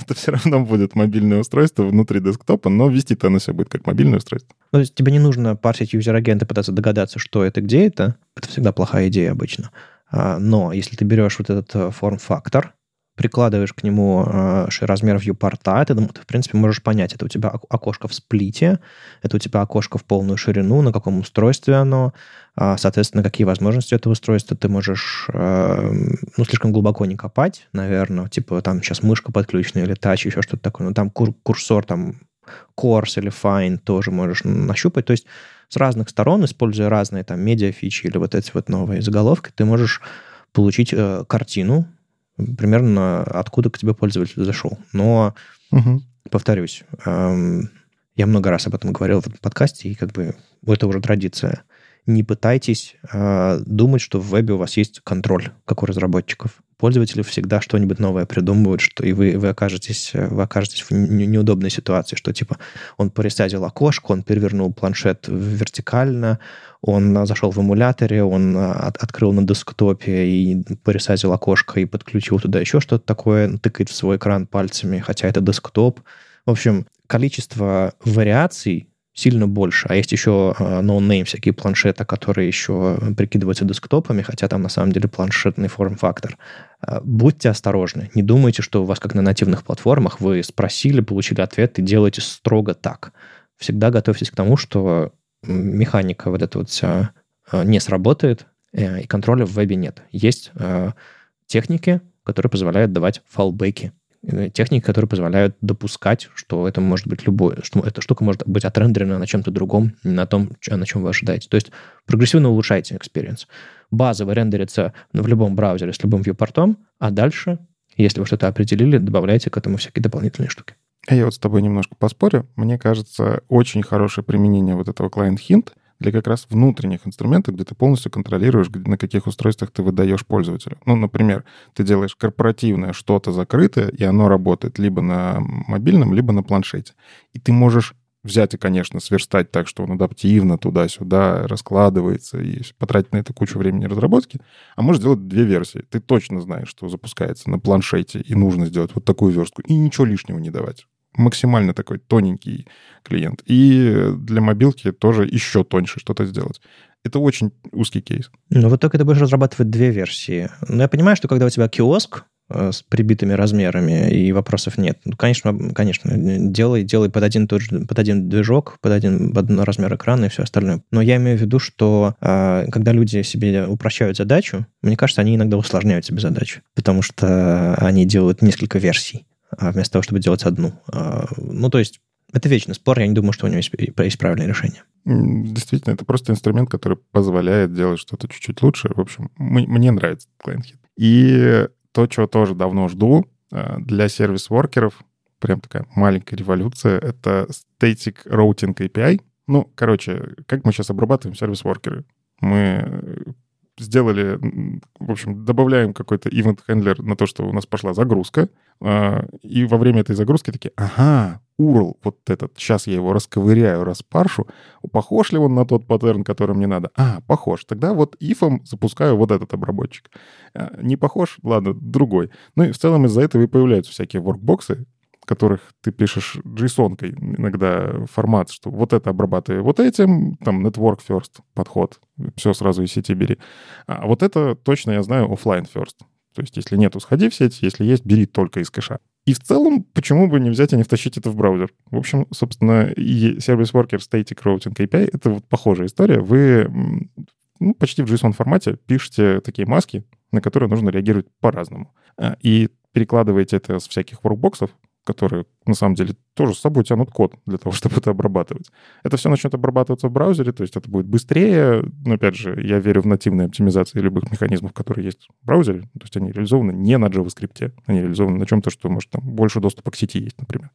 это все равно будет мобильное устройство внутри десктопа, но вести-то оно себя будет как мобильное устройство. Ну, то есть тебе не нужно парсить user-agent и пытаться догадаться, что это, где это. Это всегда плохая идея обычно. А, но если ты берешь вот этот э, форм-фактор, прикладываешь к нему э, размер viewport, ты, ты, в принципе, можешь понять, это у тебя окошко в сплите, это у тебя окошко в полную ширину, на каком устройстве оно, э, соответственно, какие возможности этого устройства. Ты можешь, э, ну, слишком глубоко не копать, наверное, типа там сейчас мышка подключена или тач, еще что-то такое, но там кур курсор, там Course или Fine тоже можешь нащупать, то есть с разных сторон, используя разные там медиа-фичи или вот эти вот новые заголовки, ты можешь получить э, картину, примерно откуда к тебе пользователь зашел. Но, угу. повторюсь, эм, я много раз об этом говорил в этом подкасте, и как бы это уже традиция. Не пытайтесь э, думать, что в вебе у вас есть контроль, как у разработчиков пользователи всегда что-нибудь новое придумывают, что и вы, вы, окажетесь, вы окажетесь в неудобной ситуации, что типа он поресазил окошко, он перевернул планшет вертикально, он зашел в эмуляторе, он от, открыл на десктопе и поресазил окошко и подключил туда еще что-то такое, тыкает в свой экран пальцами, хотя это десктоп. В общем, количество вариаций сильно больше. А есть еще uh, no-name, всякие планшеты, которые еще прикидываются десктопами, хотя там на самом деле планшетный форм-фактор. Uh, будьте осторожны. Не думайте, что у вас, как на нативных платформах, вы спросили, получили ответ и делаете строго так. Всегда готовьтесь к тому, что механика вот эта вот вся uh, не сработает, э, и контроля в вебе нет. Есть техники, которые позволяют давать фалбеки Э, техники, которые позволяют допускать, что это может быть любое, что эта штука может быть отрендерена на чем-то другом, на том, на чем вы ожидаете. То есть прогрессивно улучшайте experience. Базово рендерится в любом браузере с любым viewport, а дальше, если вы что-то определили, добавляйте к этому всякие дополнительные штуки. Я вот с тобой немножко поспорю. Мне кажется, очень хорошее применение вот этого client hint — для как раз внутренних инструментов, где ты полностью контролируешь, на каких устройствах ты выдаешь пользователю. Ну, например, ты делаешь корпоративное что-то закрытое, и оно работает либо на мобильном, либо на планшете. И ты можешь взять и, конечно, сверстать так, что он адаптивно туда-сюда раскладывается и потратить на это кучу времени разработки, а можешь сделать две версии. Ты точно знаешь, что запускается на планшете, и нужно сделать вот такую верстку, и ничего лишнего не давать максимально такой тоненький клиент. И для мобилки тоже еще тоньше что-то сделать. Это очень узкий кейс. Ну, вот только ты будешь разрабатывать две версии. Но я понимаю, что когда у тебя киоск э, с прибитыми размерами и вопросов нет. Ну, конечно, конечно, делай, делай под один, тот же, под один движок, под один, под один размер экрана и все остальное. Но я имею в виду, что э, когда люди себе упрощают задачу, мне кажется, они иногда усложняют себе задачу, потому что они делают несколько версий. А вместо того, чтобы делать одну. А, ну, то есть это вечный спор, я не думаю, что у него есть, есть правильное решение. Действительно, это просто инструмент, который позволяет делать что-то чуть-чуть лучше. В общем, мне нравится ClientHit. И то, чего тоже давно жду, а, для сервис-воркеров, прям такая маленькая революция, это Static Routing API. Ну, короче, как мы сейчас обрабатываем сервис-воркеры? Мы сделали, в общем, добавляем какой-то event handler на то, что у нас пошла загрузка, а, и во время этой загрузки такие, ага, URL вот этот, сейчас я его расковыряю, распаршу, похож ли он на тот паттерн, который мне надо? А, похож. Тогда вот ифом запускаю вот этот обработчик. А, не похож? Ладно, другой. Ну и в целом из-за этого и появляются всякие воркбоксы, которых ты пишешь json иногда формат, что вот это обрабатывай вот этим, там network first подход, все сразу из сети бери. А вот это точно я знаю offline first. То есть если нету, сходи в сеть, если есть, бери только из кэша. И в целом, почему бы не взять и не втащить это в браузер? В общем, собственно, и Service Worker Static Routing API — это вот похожая история. Вы ну, почти в JSON-формате пишете такие маски, на которые нужно реагировать по-разному. А, и перекладываете это с всяких воркбоксов которые на самом деле тоже с собой тянут код для того, чтобы это обрабатывать. Это все начнет обрабатываться в браузере, то есть это будет быстрее. Но опять же, я верю в нативные оптимизации любых механизмов, которые есть в браузере. То есть они реализованы не на JavaScript, они реализованы на чем-то, что может там больше доступа к сети есть, например.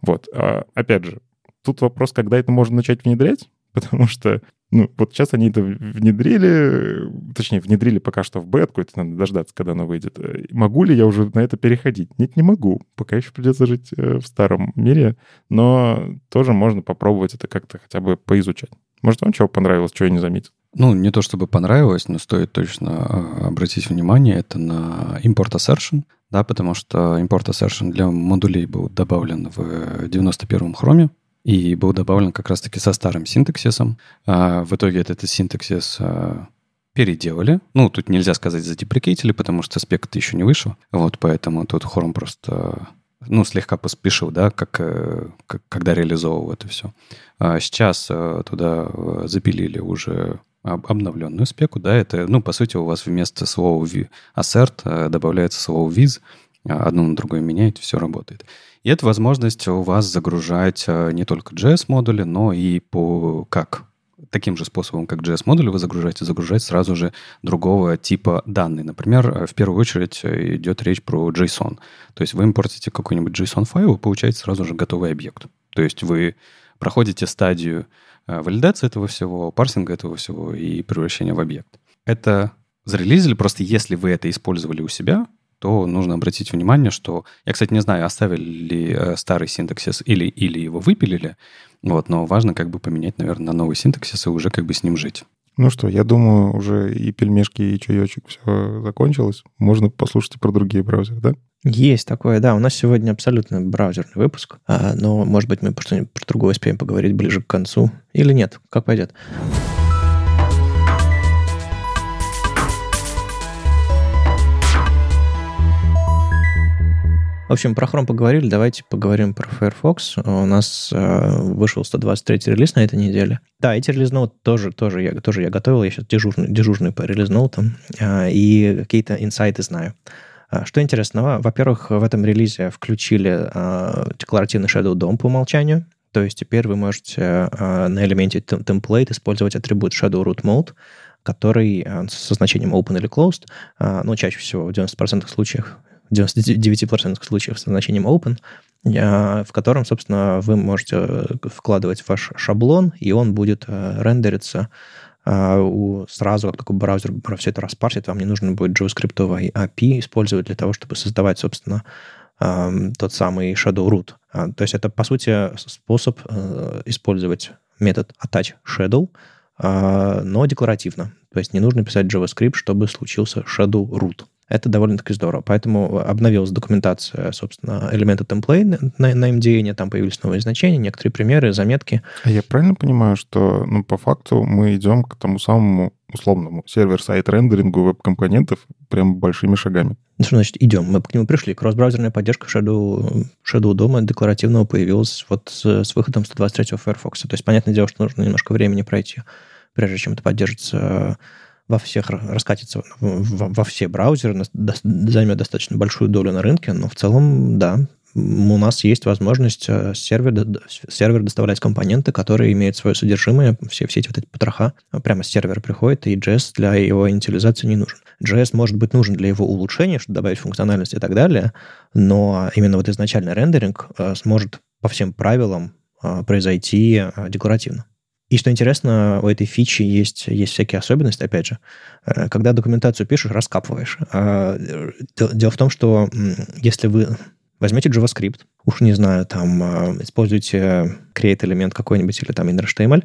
Вот. А, опять же, тут вопрос, когда это можно начать внедрять, потому что ну, вот сейчас они это внедрили, точнее, внедрили пока что в бетку, это надо дождаться, когда оно выйдет. Могу ли я уже на это переходить? Нет, не могу. Пока еще придется жить э, в старом мире, но тоже можно попробовать это как-то хотя бы поизучать. Может, вам чего понравилось, чего я не заметил? Ну, не то чтобы понравилось, но стоит точно а, обратить внимание, это на import assertion, да, потому что import assertion для модулей был добавлен в 91-м хроме, и был добавлен как раз-таки со старым синтаксисом. А в итоге этот, этот синтаксис а, переделали. Ну, тут нельзя сказать задеприкейтили, потому что аспект еще не вышел. Вот, поэтому тут Хорм просто ну, слегка поспешил, да, как, э, как когда реализовывал это все. А сейчас а, туда э, запилили уже обновленную спеку, да, это, ну, по сути, у вас вместо слова assert э, добавляется слово viz, одно на другое меняет, все работает. И это возможность у вас загружать э, не только JS-модули, но и по как таким же способом, как JS-модули вы загружаете, загружать сразу же другого типа данные. Например, э, в первую очередь э, идет речь про JSON. То есть вы импортите какой-нибудь JSON-файл, вы получаете сразу же готовый объект. То есть вы проходите стадию валидации этого всего, парсинга этого всего и превращения в объект. Это зарелизили, просто если вы это использовали у себя, то нужно обратить внимание, что... Я, кстати, не знаю, оставили ли э, старый синтаксис или, или его выпилили, вот, но важно как бы поменять, наверное, на новый синтаксис и уже как бы с ним жить. Ну что, я думаю, уже и пельмешки, и чаечек все закончилось. Можно послушать про другие браузеры, да? Есть такое, да. У нас сегодня абсолютно браузерный выпуск, а, но, может быть, мы что-нибудь про другое успеем поговорить ближе к концу. Или нет, как пойдет. В общем, про Chrome поговорили, давайте поговорим про Firefox. У нас э, вышел 123 релиз на этой неделе. Да, эти релиз-ноут тоже, тоже, я, тоже я готовил, я сейчас дежурный, дежурный по релиз-ноутам, э, и какие-то инсайты знаю. А, что интересного, во-первых, в этом релизе включили э, декларативный Shadow DOM по умолчанию, то есть теперь вы можете э, на элементе template использовать атрибут Shadow Root Mode, который э, со значением open или closed, э, ну, чаще всего в 90% случаев в 99% случаев с значением open, в котором, собственно, вы можете э, вкладывать ваш шаблон, и он будет э, рендериться э, сразу, как только браузер все это распарсит, вам не нужно будет JavaScript API использовать для того, чтобы создавать, собственно, тот самый shadow root. А, то есть это, по сути, способ использовать метод attach shadow, но декларативно. То есть не нужно писать JavaScript, чтобы случился shadow root. Это довольно-таки здорово. Поэтому обновилась документация, собственно, элемента template на, на MDN, там появились новые значения, некоторые примеры, заметки. А я правильно понимаю, что ну, по факту мы идем к тому самому условному сервер-сайт рендерингу веб-компонентов прям большими шагами? Ну, что значит идем? Мы к нему пришли. Кросс-браузерная поддержка Shadow, Shadow дома декларативного появилась вот с, с выходом 123 Firefox. То есть, понятное дело, что нужно немножко времени пройти, прежде чем это поддержится во всех раскатится во все браузеры, займет достаточно большую долю на рынке, но в целом, да, у нас есть возможность э, сервер, сервер доставлять компоненты, которые имеют свое содержимое, все, все эти вот эти потроха прямо с сервера приходят, и JS для его инициализации не нужен. JS может быть нужен для его улучшения, чтобы добавить функциональность и так далее, но именно вот изначальный рендеринг э, сможет по всем правилам э, произойти декларативно. И что интересно, у этой фичи есть, есть всякие особенности, опять же. Э, когда документацию пишешь, раскапываешь. А, дело в том, что если вы возьмете JavaScript, уж не знаю, там, используете create элемент какой-нибудь или там inner.html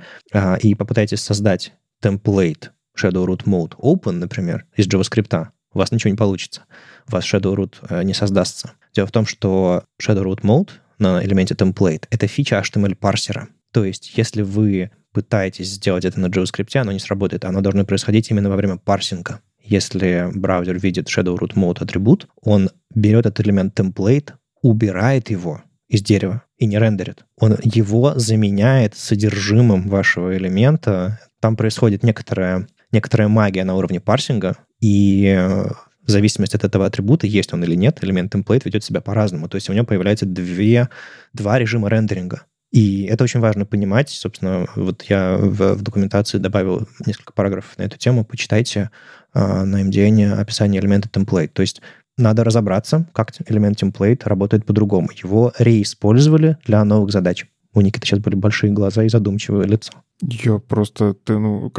и попытаетесь создать темплейт Shadow Root Mode Open, например, из JavaScript, у вас ничего не получится. У вас Shadow Root э, не создастся. Дело в том, что Shadow Root Mode на элементе template — это фича HTML-парсера. То есть, если вы пытаетесь сделать это на JavaScript, оно не сработает. Оно должно происходить именно во время парсинга. Если браузер видит Shadow Root Mode атрибут, он берет этот элемент template, убирает его из дерева и не рендерит. Он его заменяет содержимым вашего элемента. Там происходит некоторая некоторая магия на уровне парсинга, и э, в зависимости от этого атрибута, есть он или нет, элемент template ведет себя по-разному. То есть у него появляется две, два режима рендеринга. И это очень важно понимать. Собственно, вот я в, в документации добавил несколько параграфов на эту тему. Почитайте э, на MDN описание элемента template. То есть надо разобраться, как элемент template работает по-другому. Его реиспользовали для новых задач. У Никиты сейчас были большие глаза и задумчивое лицо. Я просто, ты, ну,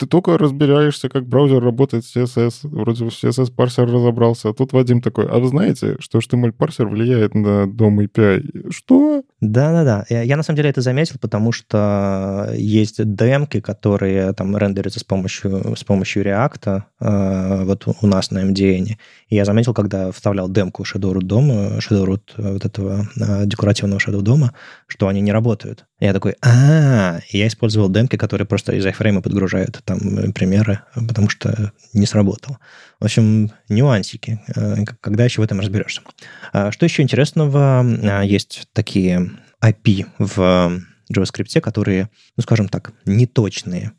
ты только разбираешься, как браузер работает с CSS. Вроде в CSS-парсер разобрался. А тут Вадим такой, а вы знаете, что HTML-парсер влияет на дом API? Что? Да-да-да. Я, я на самом деле это заметил, потому что есть демки, которые там рендерятся с помощью, с помощью React э, вот у нас на MDN. И я заметил, когда вставлял демку Shadow дома, Shadow Root вот этого э, декоративного Shadow дома, что они не работают. Я такой, а, я использовал демки, которые просто из iFrame подгружают там э, примеры, потому что не сработало. В общем, нюансики. Э, когда еще в этом разберешься? А, что еще интересного? А, есть такие API в JavaScript, которые, ну, скажем так, неточные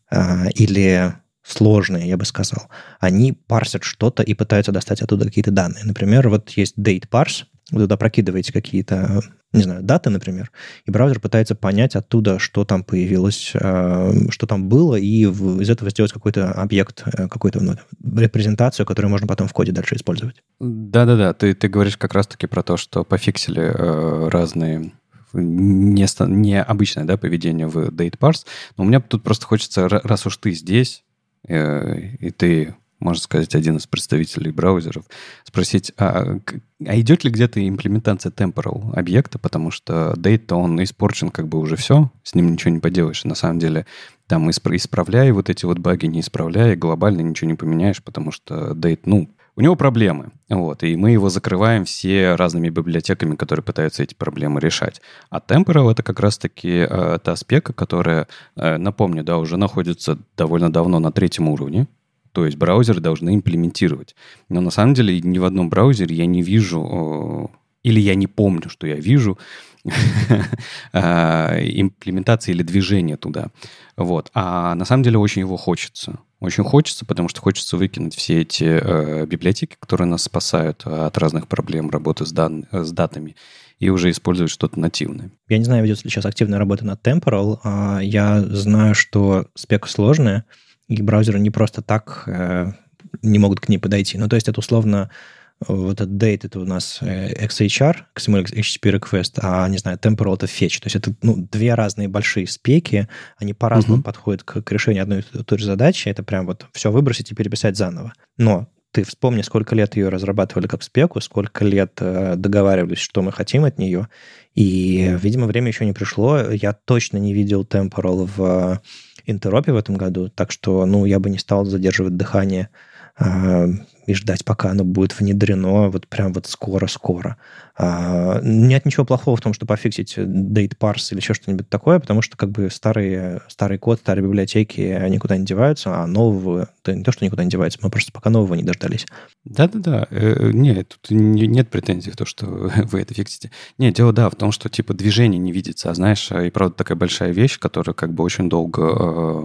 или сложные, я бы сказал. Они парсят что-то и пытаются достать оттуда какие-то данные. Например, вот есть date parse, вы туда прокидываете какие-то, не знаю, даты, например, и браузер пытается понять оттуда, что там появилось, э, что там было, и из этого сделать какой-то объект, э, какую-то ну, репрезентацию, которую можно потом в коде дальше использовать. Да-да-да, ты, ты говоришь как раз-таки про то, что пофиксили э, разные не, необычное да, поведение в date parse. Но у меня тут просто хочется, раз уж ты здесь, э, и ты можно сказать, один из представителей браузеров, спросить, а, а идет ли где-то имплементация temporal объекта, потому что date он испорчен как бы уже все, с ним ничего не поделаешь. На самом деле там исправляя вот эти вот баги, не исправляя, глобально ничего не поменяешь, потому что date, ну, у него проблемы, вот, и мы его закрываем все разными библиотеками, которые пытаются эти проблемы решать. А Temporal — это как раз-таки э, та спека, которая, э, напомню, да, уже находится довольно давно на третьем уровне, то есть браузеры должны имплементировать. Но на самом деле ни в одном браузере я не вижу, или я не помню, что я вижу, а, имплементации или движения туда. Вот. А на самом деле очень его хочется. Очень хочется, потому что хочется выкинуть все эти э, библиотеки, которые нас спасают от разных проблем работы с, дан- с датами, и уже использовать что-то нативное. Я не знаю, ведется ли сейчас активная работа над Temporal. А я знаю, что спека сложная, и браузеры не просто так э, не могут к ней подойти. Ну, то есть это условно вот этот date это у нас э, XHR, XML HTTP request, а, не знаю, temporal это fetch. То есть это ну, две разные большие спеки, они по-разному uh-huh. подходят к, к решению одной и той же задачи. Это прям вот все выбросить и переписать заново. Но ты вспомни, сколько лет ее разрабатывали как спеку, сколько лет э, договаривались, что мы хотим от нее. И, видимо, время еще не пришло. Я точно не видел temporal в интеропе в этом году, так что, ну, я бы не стал задерживать дыхание а, и ждать, пока оно будет внедрено вот прям вот скоро-скоро. А, нет ничего плохого в том, что пофиксить date parse или еще что-нибудь такое, потому что как бы старые, старый код, старые библиотеки никуда не деваются, а нового, да не то, что никуда не деваются, мы просто пока нового не дождались. Да-да-да. Э, нет, тут нет претензий в то, что вы это фиксите. Нет, дело, да, в том, что типа движение не видится, а знаешь, и правда такая большая вещь, которую как бы очень долго э,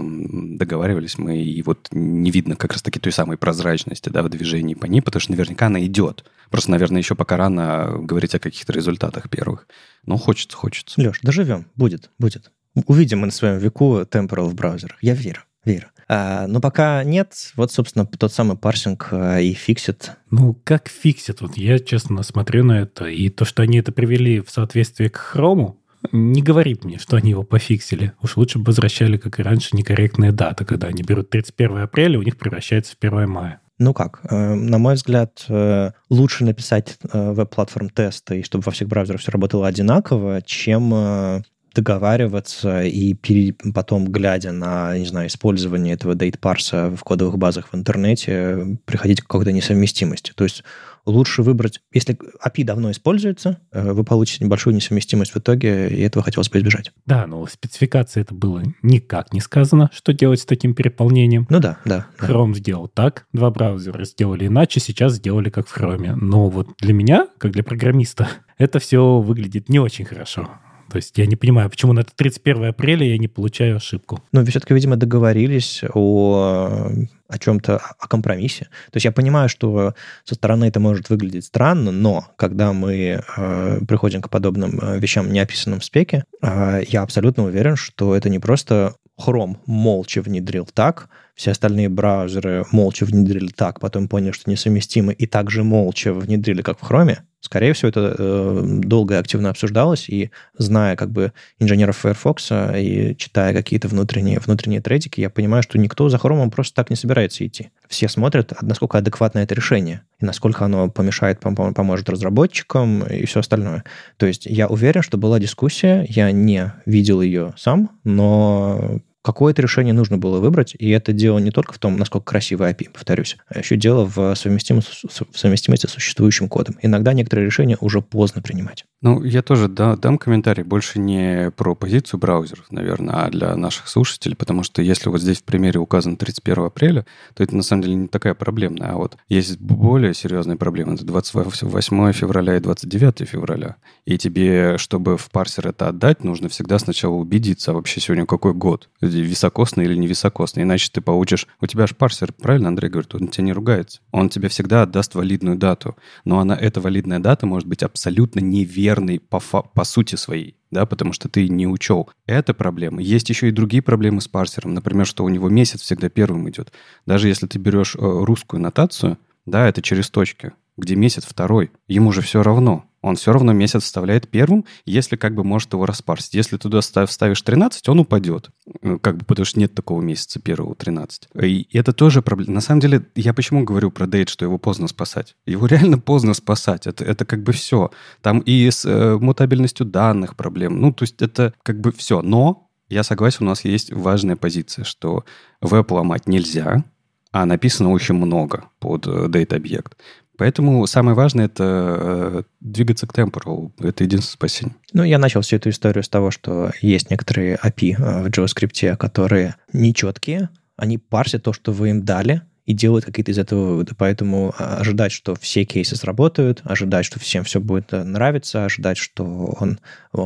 договаривались мы, и вот не видно как раз-таки той самой прозрачности, да, в движении по ней, потому что наверняка она идет. Просто, наверное, еще пока рано говорить о каких-то результатах первых. Но хочется, хочется. Леш, доживем. Будет, будет. Увидим мы на своем веку temporal в браузерах. Я верю, верю. А, но пока нет, вот, собственно, тот самый парсинг а, и фиксит. Ну, как фиксит? Вот я, честно, смотрю на это, и то, что они это привели в соответствие к хрому, Не говорит мне, что они его пофиксили. Уж лучше бы возвращали, как и раньше, некорректные даты, когда они берут 31 апреля, у них превращается в 1 мая. Ну как, э, на мой взгляд, э, лучше написать э, веб-платформ тесты, и чтобы во всех браузерах все работало одинаково, чем договариваться и потом, глядя на, не знаю, использование этого дейт-парса в кодовых базах в интернете, приходить к какой-то несовместимости. То есть лучше выбрать, если API давно используется, э, вы получите небольшую несовместимость в итоге, и этого хотелось бы избежать. Да, но в спецификации это было никак не сказано, что делать с таким переполнением. Ну да, да. Chrome да. сделал так, два браузера сделали иначе, сейчас сделали как в Chrome. Но вот для меня, как для программиста, это все выглядит не очень хорошо. То есть я не понимаю, почему на 31 апреля я не получаю ошибку. Ну, все-таки, видимо, договорились о, о чем-то, о компромиссе. То есть я понимаю, что со стороны это может выглядеть странно, но когда мы э, приходим к подобным э, вещам, не описанным в спеке, э, я абсолютно уверен, что это не просто Chrome молча внедрил так, все остальные браузеры молча внедрили так, потом поняли, что несовместимы, и также молча внедрили, как в Chrome. Скорее всего, это э, долго и активно обсуждалось, и зная как бы инженеров Firefox и читая какие-то внутренние, внутренние трейдики, я понимаю, что никто за Chrome просто так не собирается идти. Все смотрят, насколько адекватно это решение, и насколько оно помешает, пом- поможет разработчикам и все остальное. То есть я уверен, что была дискуссия, я не видел ее сам, но какое-то решение нужно было выбрать, и это дело не только в том, насколько красивый API, повторюсь, а еще дело в совместимости, в совместимости с существующим кодом. Иногда некоторые решения уже поздно принимать. Ну, я тоже да, дам комментарий больше не про позицию браузеров, наверное, а для наших слушателей, потому что если вот здесь в примере указано 31 апреля, то это на самом деле не такая проблемная, а вот есть более серьезные проблемы. Это 28 февраля и 29 февраля. И тебе, чтобы в парсер это отдать, нужно всегда сначала убедиться, а вообще сегодня какой год високосный или не високосный, иначе ты получишь... У тебя же парсер, правильно Андрей говорит, он тебя не ругается. Он тебе всегда отдаст валидную дату, но она, эта валидная дата может быть абсолютно неверной по, по сути своей да, потому что ты не учел. Это проблема. Есть еще и другие проблемы с парсером. Например, что у него месяц всегда первым идет. Даже если ты берешь э, русскую нотацию, да, это через точки, где месяц второй. Ему же все равно он все равно месяц вставляет первым, если как бы может его распарсить. Если туда вставишь 13, он упадет. Ну, как бы потому что нет такого месяца первого 13. И это тоже проблема. На самом деле, я почему говорю про дейт, что его поздно спасать? Его реально поздно спасать. Это, это как бы все. Там и с э, мутабельностью данных проблем. Ну, то есть это как бы все. Но я согласен, у нас есть важная позиция, что веб ломать нельзя, а написано очень много под э, date-объект. Поэтому самое важное — это э, двигаться к temporal. Это единственное спасение. Ну, я начал всю эту историю с того, что есть некоторые API э, в JavaScript, которые нечеткие, они парсят то, что вы им дали, и делают какие-то из этого выводы. Поэтому а, ожидать, что все кейсы сработают, ожидать, что всем все будет э, нравиться, ожидать, что он,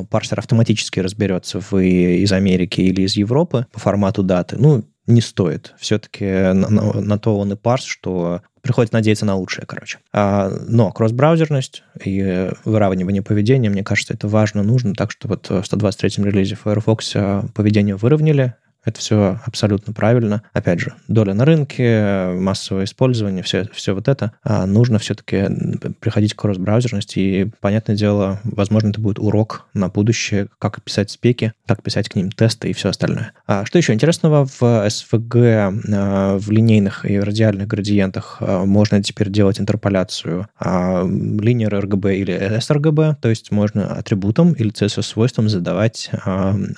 парсер автоматически разберется, вы из Америки или из Европы по формату даты, ну, не стоит. Все-таки на, на, на то он и парс, что приходится надеяться на лучшее, короче. А, но кросс-браузерность и выравнивание поведения, мне кажется, это важно, нужно. Так что вот в 123-м релизе Firefox а, поведение выровняли, это все абсолютно правильно. Опять же, доля на рынке, массовое использование, все, все вот это. А нужно все-таки приходить к кросс-браузерности. И, понятное дело, возможно, это будет урок на будущее, как писать спеки, как писать к ним тесты и все остальное. А что еще интересного в SVG, а, в линейных и радиальных градиентах а, можно теперь делать интерполяцию а, linear RGB или sRGB, то есть можно атрибутом или CSS-свойством задавать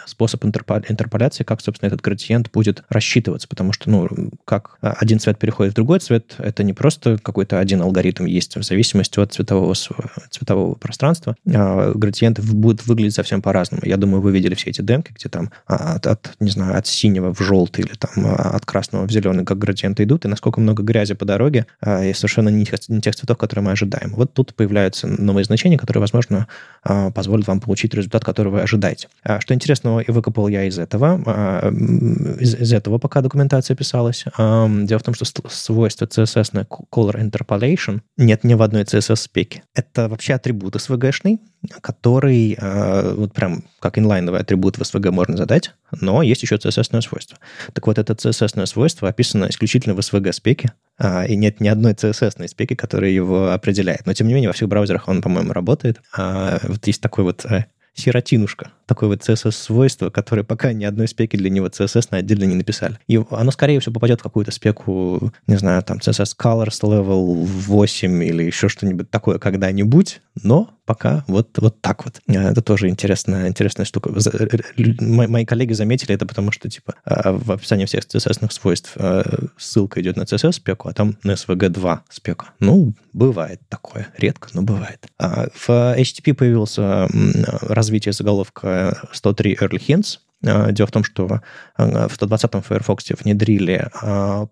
способ интерполяции, как, собственно, этот градиент будет рассчитываться, потому что, ну, как один цвет переходит в другой цвет, это не просто какой-то один алгоритм есть в зависимости от цветового, цветового пространства. А градиенты будут выглядеть совсем по-разному. Я думаю, вы видели все эти демки, где там от, от, не знаю, от синего в желтый или там от красного в зеленый, как градиенты идут, и насколько много грязи по дороге, а, и совершенно не не тех цветов, которые мы ожидаем. Вот тут появляются новые значения, которые, возможно, а, позволят вам получить результат, который вы ожидаете. Что интересного и выкопал я из этого, из, из этого пока документация писалась. Дело в том, что свойство CSS на color interpolation нет ни в одной CSS-спеке. Это вообще атрибут SVG-шный, который а, вот прям как инлайновый атрибут в SVG можно задать, но есть еще CSS-ное свойство. Так вот, это CSS-ное свойство описано исключительно в SVG-спеке, а, и нет ни одной CSS-ной спеки, которая его определяет. Но, тем не менее, во всех браузерах он, по-моему, работает. А, вот есть такой вот э, сиротинушка такое вот CSS-свойство, которое пока ни одной спеки для него CSS на отдельно не написали. И оно, скорее всего, попадет в какую-то спеку, не знаю, там, CSS Colors Level 8 или еще что-нибудь такое когда-нибудь, но пока вот, вот так вот. Э, это тоже интересная, интересная штука. Мои коллеги заметили это, потому что, типа, э, в описании всех CSS свойств э, ссылка идет на CSS-спеку, а там на SVG2 спека. Ну, бывает такое. Редко, но бывает. А в HTTP появился развитие заголовка 103 Early Hints. Дело в том, что в 120-м Firefox внедрили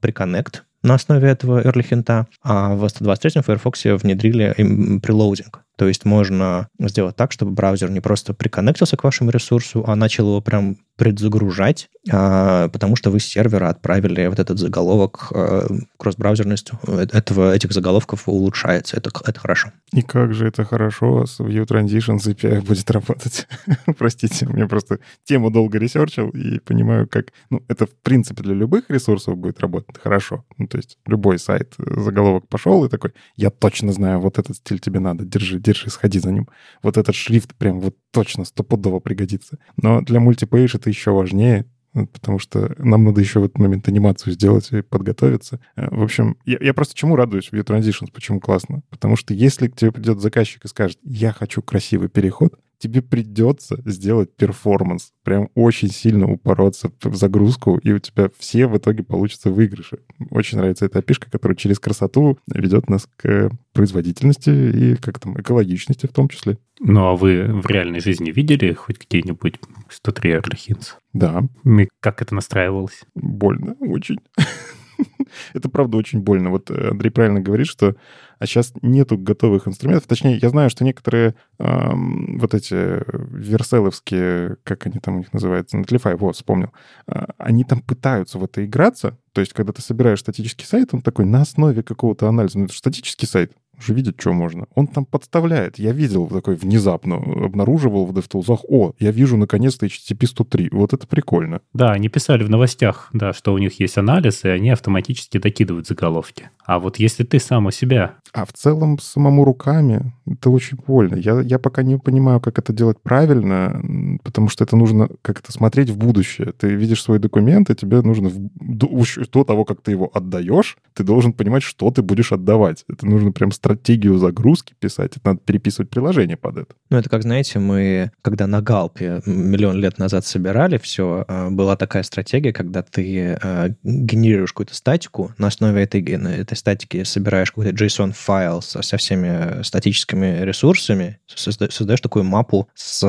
Preconnect, на основе этого early hint, а в 123-м Firefox внедрили прелоудинг. То есть можно сделать так, чтобы браузер не просто приконнектился к вашему ресурсу, а начал его прям предзагружать, а, потому что вы с сервера отправили вот этот заголовок, а, кросс-браузерность этого, этих заголовков улучшается. Это, это хорошо. И как же это хорошо с View Transitions API будет работать? Простите, я просто тему долго ресерчил и понимаю, как... Ну, это, в принципе, для любых ресурсов будет работать хорошо. Ну, то есть любой сайт, заголовок пошел и такой, я точно знаю, вот этот стиль тебе надо, держи, держи держи, сходи за ним. Вот этот шрифт прям вот точно стопудово пригодится. Но для multi-page это еще важнее, потому что нам надо еще в этот момент анимацию сделать и подготовиться. Э, в общем, я, я просто чему радуюсь в View Transitions, почему классно? Потому что если к тебе придет заказчик и скажет, я хочу красивый переход, тебе придется сделать перформанс, прям очень сильно упороться в загрузку, и у тебя все в итоге получатся выигрыши. Очень нравится эта опишка, которая через красоту ведет нас к производительности и как там экологичности в том числе. Ну, а вы в реальной жизни видели хоть какие-нибудь 103 Эрлихинс? Да. И как это настраивалось? Больно, очень. Это правда очень больно. Вот э, Андрей правильно говорит, что а сейчас нету готовых инструментов. Точнее, я знаю, что некоторые эм, вот эти верселовские, как они там у них называются, Netlify, вот, вспомнил, э, они там пытаются в это играться. То есть, когда ты собираешь статический сайт, он такой на основе какого-то анализа. Ну, это статический сайт, уже видит, что можно. Он там подставляет. Я видел такой внезапно, обнаруживал в DevTools, о, я вижу наконец-то HTTP 103. Вот это прикольно. Да, они писали в новостях, да, что у них есть анализ, и они автоматически докидывают заголовки. А вот если ты сам у себя... А в целом самому руками это очень больно. Я, я пока не понимаю, как это делать правильно, потому что это нужно как-то смотреть в будущее. Ты видишь свой документ, и тебе нужно в, до, до того, как ты его отдаешь, ты должен понимать, что ты будешь отдавать. Это нужно прям стратегию загрузки писать, это надо переписывать приложение под это. Ну, это как, знаете, мы, когда на Галпе миллион лет назад собирали все, а, была такая стратегия, когда ты а, генерируешь какую-то статику, на основе этой, этой статики собираешь какой-то JSON-файл со, всеми статическими ресурсами, создаешь такую мапу с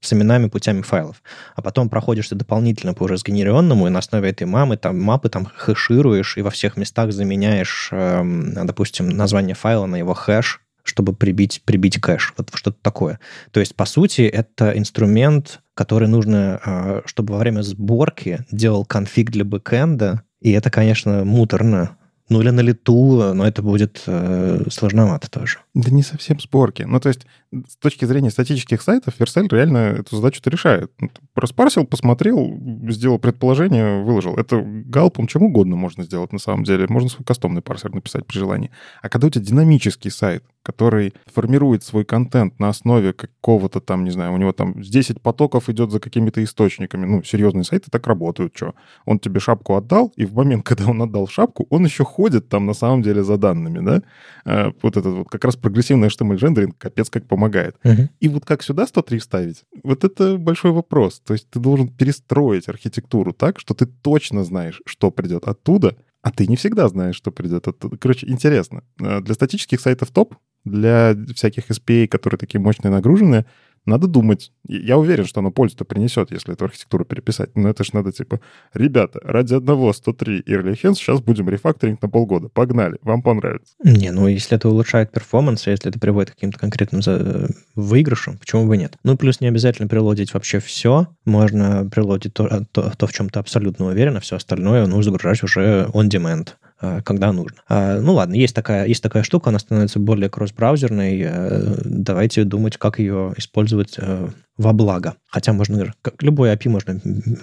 с именами, путями файлов. А потом проходишь ты дополнительно по уже сгенерированному, и на основе этой мамы, там, мапы там хэшируешь, и во всех местах заменяешь, э, допустим, название файла на его хэш, чтобы прибить, прибить кэш. Вот что-то такое. То есть, по сути, это инструмент, который нужно, э, чтобы во время сборки делал конфиг для бэкэнда, и это, конечно, муторно, ну или на лету, но это будет э, сложновато тоже. Да не совсем сборки. Ну, то есть, с точки зрения статических сайтов, Vercel реально эту задачу-то решает. Ну, распарсил, посмотрел, сделал предположение, выложил. Это галпом чем угодно можно сделать на самом деле. Можно свой кастомный парсер написать при желании. А когда у тебя динамический сайт, который формирует свой контент на основе какого-то там, не знаю, у него там 10 потоков идет за какими-то источниками. Ну, серьезные сайты так работают, что? Он тебе шапку отдал, и в момент, когда он отдал шапку, он еще ходит там на самом деле за данными, да? А, вот этот вот как раз прогрессивный HTML-рендеринг капец как помогает. Uh-huh. И вот как сюда 103 вставить? Вот это большой вопрос. То есть ты должен перестроить архитектуру так, что ты точно знаешь, что придет оттуда, а ты не всегда знаешь, что придет оттуда. Короче, интересно. А, для статических сайтов топ, для всяких SPA, которые такие мощные нагруженные, надо думать. Я уверен, что оно пользу-то принесет, если эту архитектуру переписать. Но это ж надо типа, ребята, ради одного 103 Early Hints сейчас будем рефакторинг на полгода. Погнали, вам понравится. Не, ну если это улучшает performance, если это приводит к каким-то конкретным за... выигрышам, почему бы нет? Ну, плюс не обязательно прилодить вообще все. Можно прилодить то, то, то в чем то абсолютно уверен, а все остальное ну, загружать уже on demand. Э, когда нужно. А, ну ладно, есть такая, есть такая штука, она становится более кросс-браузерной. Э, давайте думать, как ее использовать э, во благо. Хотя можно, как любой API можно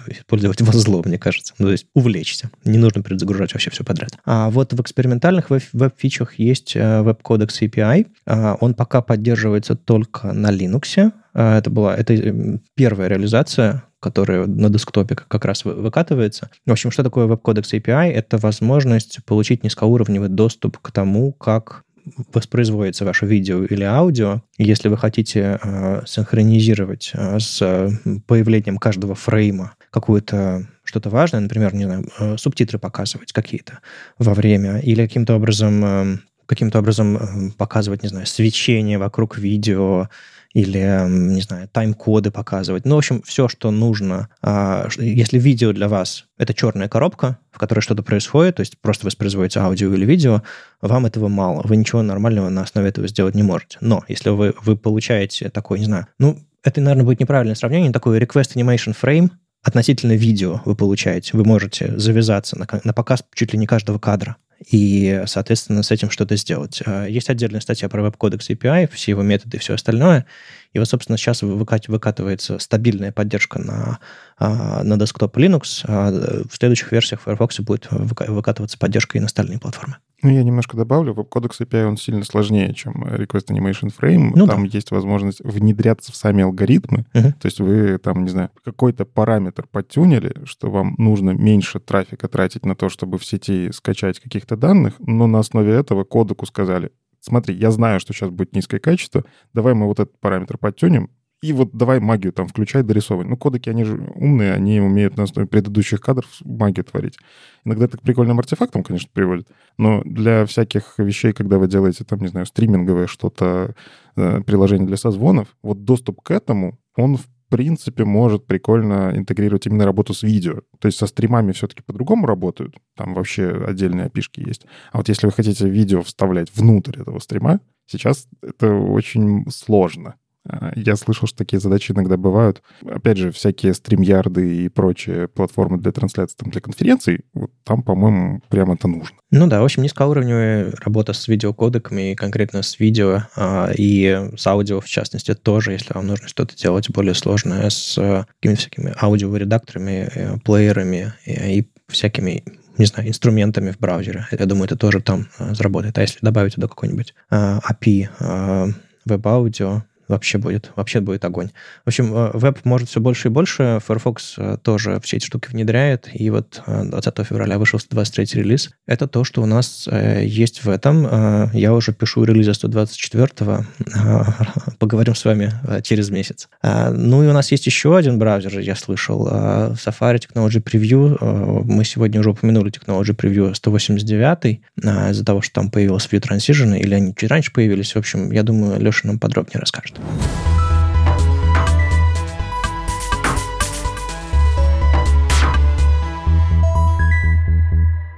использовать во зло, мне кажется. Ну, то есть увлечься. Не нужно предзагружать вообще все подряд. А вот в экспериментальных веб-фичах есть веб-кодекс API. А, он пока поддерживается только на Linux, это была это первая реализация, которая на десктопе как раз выкатывается. В общем, что такое WebCodex API? Это возможность получить низкоуровневый доступ к тому, как воспроизводится ваше видео или аудио. Если вы хотите э, синхронизировать э, с появлением каждого фрейма какую-то что-то важное, например, не знаю, э, субтитры показывать какие-то во время, или каким-то образом, э, каким-то образом показывать, не знаю, свечение вокруг видео, или, не знаю, тайм-коды показывать. Ну, в общем, все, что нужно. А, если видео для вас — это черная коробка, в которой что-то происходит, то есть просто воспроизводится аудио или видео, вам этого мало. Вы ничего нормального на основе этого сделать не можете. Но если вы, вы получаете такой, не знаю, ну, это, наверное, будет неправильное сравнение, такой request animation frame, относительно видео вы получаете. Вы можете завязаться на, на показ чуть ли не каждого кадра и, соответственно, с этим что-то сделать. А, есть отдельная статья про веб-кодекс API, все его методы и все остальное. И вот, собственно, сейчас выкатывается стабильная поддержка на, а, на десктоп Linux. А в следующих версиях Firefox будет выкатываться поддержка и на остальные платформы. Ну, я немножко добавлю. WebCodex API, он сильно сложнее, чем Request Animation Frame. Ну, там да. есть возможность внедряться в сами алгоритмы. Uh-huh. То есть вы там, не знаю, какой-то параметр подтюнили, что вам нужно меньше трафика тратить на то, чтобы в сети скачать каких-то данных, но на основе этого кодеку сказали, смотри, я знаю, что сейчас будет низкое качество, давай мы вот этот параметр подтюнем, и вот давай магию там включать, дорисовывать. Ну, кодеки, они же умные, они умеют на основе предыдущих кадров магию творить. Иногда это к прикольным артефактам, конечно, приводит, но для всяких вещей, когда вы делаете, там, не знаю, стриминговое что-то, э, приложение для созвонов, вот доступ к этому, он, в принципе, может прикольно интегрировать именно работу с видео. То есть со стримами все-таки по-другому работают. Там вообще отдельные опишки есть. А вот если вы хотите видео вставлять внутрь этого стрима, сейчас это очень сложно. А, я слышал, что такие задачи иногда бывают. Опять же, всякие стримярды и прочие платформы для трансляции, там, для конференций, вот там, по-моему, прямо это нужно. Ну да, в общем, низкоуровневая работа с видеокодеками, конкретно с видео а, и с аудио, в частности, тоже, если вам нужно что-то делать более сложное с а, какими-то всякими аудиоредакторами, э, плеерами и, и всякими не знаю, инструментами в браузере. Я думаю, это тоже там заработает. А если добавить туда какой-нибудь API, веб-аудио, вообще будет, вообще будет огонь. В общем, э, веб может все больше и больше. Firefox э, тоже все эти штуки внедряет. И вот 20 э, февраля вышел 123 релиз. Это то, что у нас есть в этом. Я уже пишу релиза 124-го. Поговорим с вами через месяц. Ну и у нас есть еще один браузер, я слышал. Safari Technology Preview. Мы сегодня уже упомянули Technology Preview 189 из-за того, что там появилась View Transition, или они чуть раньше появились. В общем, я думаю, Леша нам подробнее расскажет.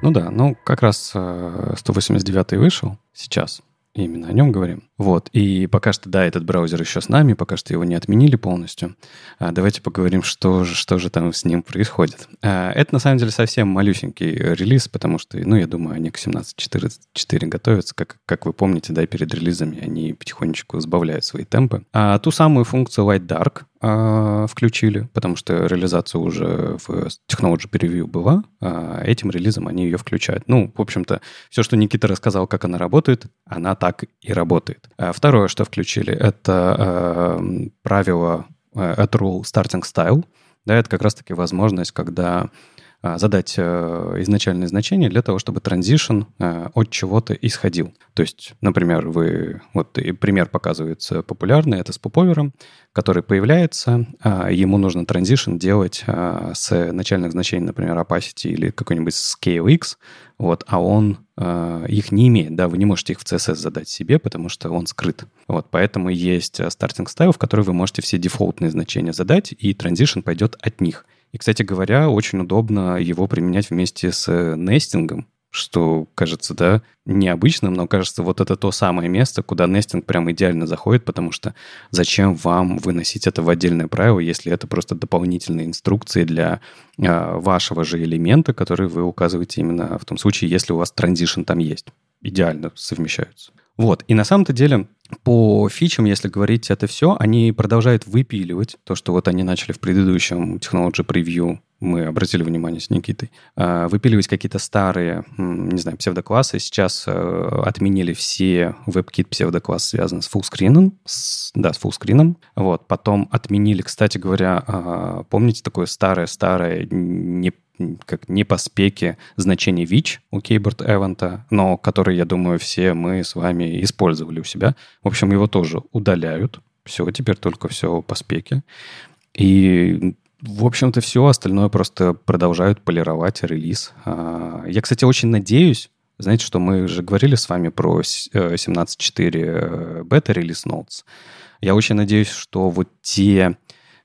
Ну да, ну как раз 189 э, вышел сейчас. Именно о нем говорим. Вот. И пока что, да, этот браузер еще с нами, пока что его не отменили полностью. А давайте поговорим, что же, что же там с ним происходит. А, это, на самом деле, совсем малюсенький релиз, потому что, ну, я думаю, они к 17.4 готовятся. Как, как вы помните, да, перед релизами они потихонечку сбавляют свои темпы. А ту самую функцию Light Dark а, включили, потому что реализация уже в Technology Preview была. А этим релизом они ее включают. Ну, в общем-то, все, что Никита рассказал, как она работает, она так и работает. А второе, что включили, это э, правило at rule starting style. Да, это как раз-таки возможность, когда а, задать э, изначальное значение для того, чтобы транзишн э, от чего-то исходил. То есть, например, вы... Вот пример показывается популярный, это с поповером, который появляется, а, ему нужно транзишн делать а, с начальных значений, например, opacity или какой-нибудь scale x, вот, а он их не имеет, да, вы не можете их в CSS задать себе, потому что он скрыт. Вот, поэтому есть starting style, в который вы можете все дефолтные значения задать, и транзишн пойдет от них. И, кстати говоря, очень удобно его применять вместе с э, нестингом, что кажется, да, необычным, но кажется, вот это то самое место, куда нестинг прям идеально заходит, потому что зачем вам выносить это в отдельное правило, если это просто дополнительные инструкции для э, вашего же элемента, который вы указываете именно в том случае, если у вас транзишн там есть. Идеально совмещаются. Вот, и на самом-то деле по фичам, если говорить это все, они продолжают выпиливать то, что вот они начали в предыдущем Technology Preview мы обратили внимание с Никитой, э, выпиливать какие-то старые, не знаю, псевдоклассы. Сейчас э, отменили все WebKit псевдоклассы, связанные с фуллскрином, с, да, с фуллскрином. Вот, потом отменили, кстати говоря, э, помните такое старое-старое, не как не по спеке значение WICH у Keyboard Event, но который, я думаю, все мы с вами использовали у себя. В общем, его тоже удаляют. Все, теперь только все по спеке. И в общем-то, все остальное просто продолжают полировать релиз. А, я, кстати, очень надеюсь, знаете, что мы же говорили с вами про 17.4 бета-релиз Notes. Я очень надеюсь, что вот те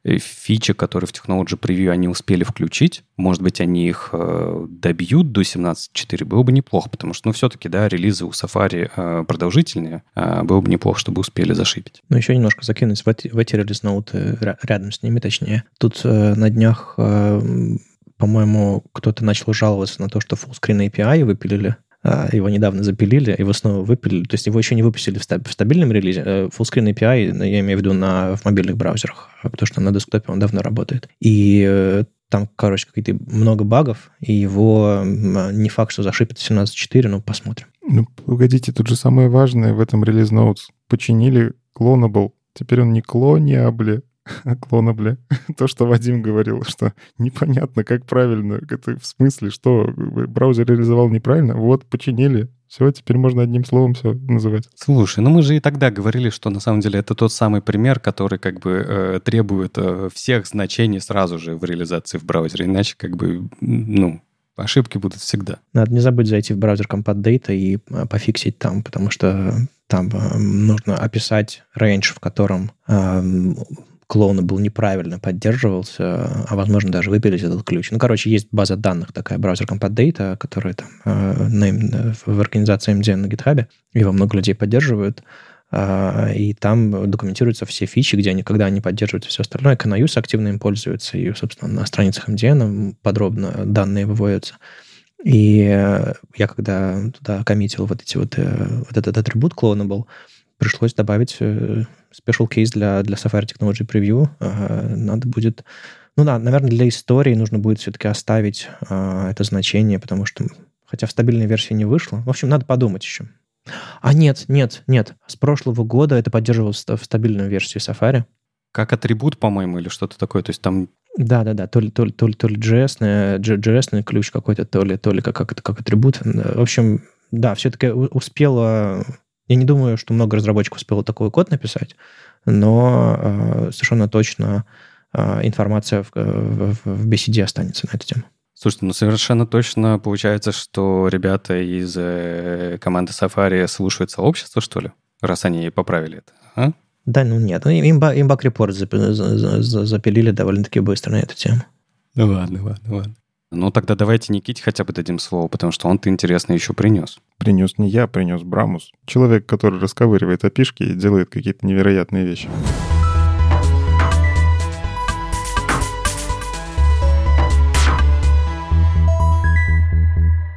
фичи, которые в Technology Preview они успели включить. Может быть, они их э, добьют до 17.4. Было бы неплохо, потому что, ну, все-таки, да, релизы у Safari э, продолжительные. Э, было бы неплохо, чтобы успели зашипить. Ну, еще немножко закинуть в эти, в эти релиз-ноуты рядом с ними, точнее. Тут э, на днях, э, по-моему, кто-то начал жаловаться на то, что fullscreen API выпилили его недавно запилили, его снова выпилили. То есть его еще не выпустили в стабильном релизе. Э, fullscreen API, ну, я имею в виду на, в мобильных браузерах, а, потому что на десктопе он давно работает. И э, там, короче, какие-то много багов, и его не факт, что зашипит 17.4, но посмотрим. Ну, погодите, тут же самое важное в этом релиз Notes. Починили Clonable. Теперь он не клониабли, клона, бля. То, что Вадим говорил, что непонятно, как правильно. Это в смысле, что браузер реализовал неправильно? Вот, починили. Все, теперь можно одним словом все называть. Слушай, ну мы же и тогда говорили, что на самом деле это тот самый пример, который как бы э, требует э, всех значений сразу же в реализации в браузере. Иначе как бы, ну, ошибки будут всегда. Надо не забыть зайти в браузер Compat Data и э, пофиксить там, потому что там э, нужно описать range, в котором э, клоуна был неправильно поддерживался, а возможно даже выпилить этот ключ. Ну, короче, есть база данных такая, браузер Compat Data, которая там э, на, в организации MDN на GitHub, его много людей поддерживают, э, и там документируются все фичи, где они, когда они поддерживают все остальное. Canayus активно им пользуется, и, собственно, на страницах MDN подробно данные выводятся. И э, я когда туда коммитил вот эти вот, вот этот атрибут clonable, пришлось добавить special case для, для Safari Technology Preview. Надо будет... Ну да, наверное, для истории нужно будет все-таки оставить а, это значение, потому что, хотя в стабильной версии не вышло. В общем, надо подумать еще. А нет, нет, нет. С прошлого года это поддерживалось в стабильной версии Safari. Как атрибут, по-моему, или что-то такое. То есть там да, да, да, то ли, то ли, то ли, то ли JS, JS ключ какой-то, то ли, то ли как, как, как атрибут. В общем, да, все-таки успела я не думаю, что много разработчиков успело такой код написать, но э, совершенно точно э, информация в, в, в BCD останется на эту тему. Слушайте, ну совершенно точно получается, что ребята из э, команды Safari слушают сообщество, что ли? Раз они поправили это, а? Да, ну нет. Ну, им, им баг-репорт запилили довольно-таки быстро на эту тему. Ну ладно, ладно, ладно. Ну, тогда давайте Никите хотя бы дадим слово, потому что он-то интересно еще принес. Принес не я, принес Брамус. Человек, который расковыривает опишки и делает какие-то невероятные вещи.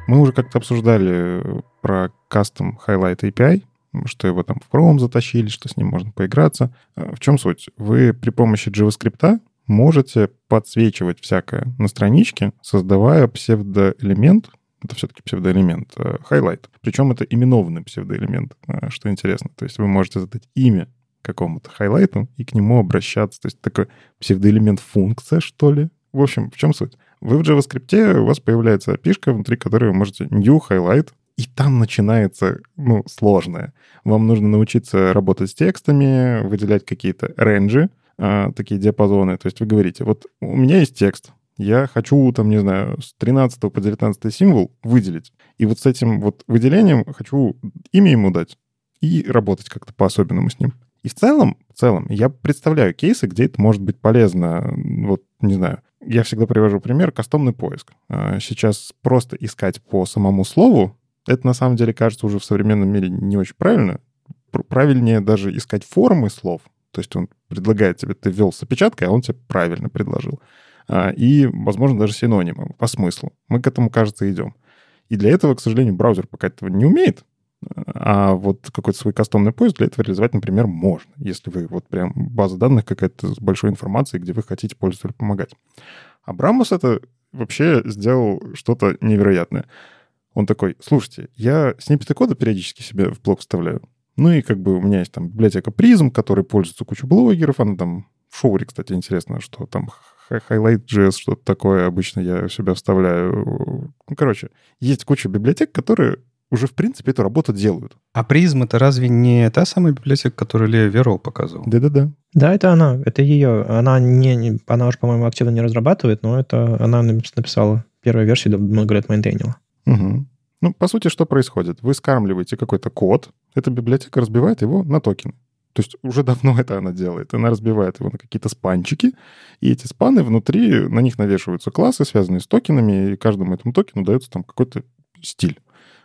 Мы уже как-то обсуждали про Custom Highlight API, что его там в Chrome затащили, что с ним можно поиграться. В чем суть? Вы при помощи JavaScript можете подсвечивать всякое на страничке, создавая псевдоэлемент, это все-таки псевдоэлемент, highlight. Э, Причем это именованный псевдоэлемент, э, что интересно. То есть вы можете задать имя какому-то хайлайту и к нему обращаться. То есть такой псевдоэлемент функция, что ли. В общем, в чем суть? Вы в JavaScript, у вас появляется апишка, внутри которой вы можете new highlight, и там начинается, ну, сложное. Вам нужно научиться работать с текстами, выделять какие-то рейнджи, а, такие диапазоны. То есть вы говорите, вот у меня есть текст, я хочу, там, не знаю, с 13 по 19 символ выделить. И вот с этим вот выделением хочу имя ему дать и работать как-то по-особенному с ним. И в целом, в целом, я представляю кейсы, где это может быть полезно. Вот, не знаю, я всегда привожу пример кастомный поиск. А, сейчас просто искать по самому слову, это на самом деле кажется уже в современном мире не очень правильно. Правильнее даже искать формы слов, то есть он предлагает тебе, ты ввел с опечаткой, а он тебе правильно предложил. А, и, возможно, даже синонимы по смыслу. Мы к этому, кажется, идем. И для этого, к сожалению, браузер пока этого не умеет. А вот какой-то свой кастомный поиск для этого реализовать, например, можно, если вы вот прям база данных какая-то с большой информацией, где вы хотите пользователю помогать. Абрамус это вообще сделал что-то невероятное. Он такой, слушайте, я сниппеты кода периодически себе в блог вставляю. Ну и как бы у меня есть там библиотека Prism, которой пользуется куча блогеров. Она там в шоуре, кстати, интересно, что там Highlight.js, что-то такое обычно я себя вставляю. Ну, короче, есть куча библиотек, которые уже, в принципе, эту работу делают. А призм это разве не та самая библиотека, которую Лея Верол показывал? Да-да-да. Да, это она, это ее. Она, не, не, она уже, по-моему, активно не разрабатывает, но это она написала первую версию, много лет мейнтейнила. Угу. Ну, по сути, что происходит? Вы скармливаете какой-то код, эта библиотека разбивает его на токены. То есть уже давно это она делает. Она разбивает его на какие-то спанчики, и эти спаны внутри, на них навешиваются классы, связанные с токенами, и каждому этому токену дается там какой-то стиль.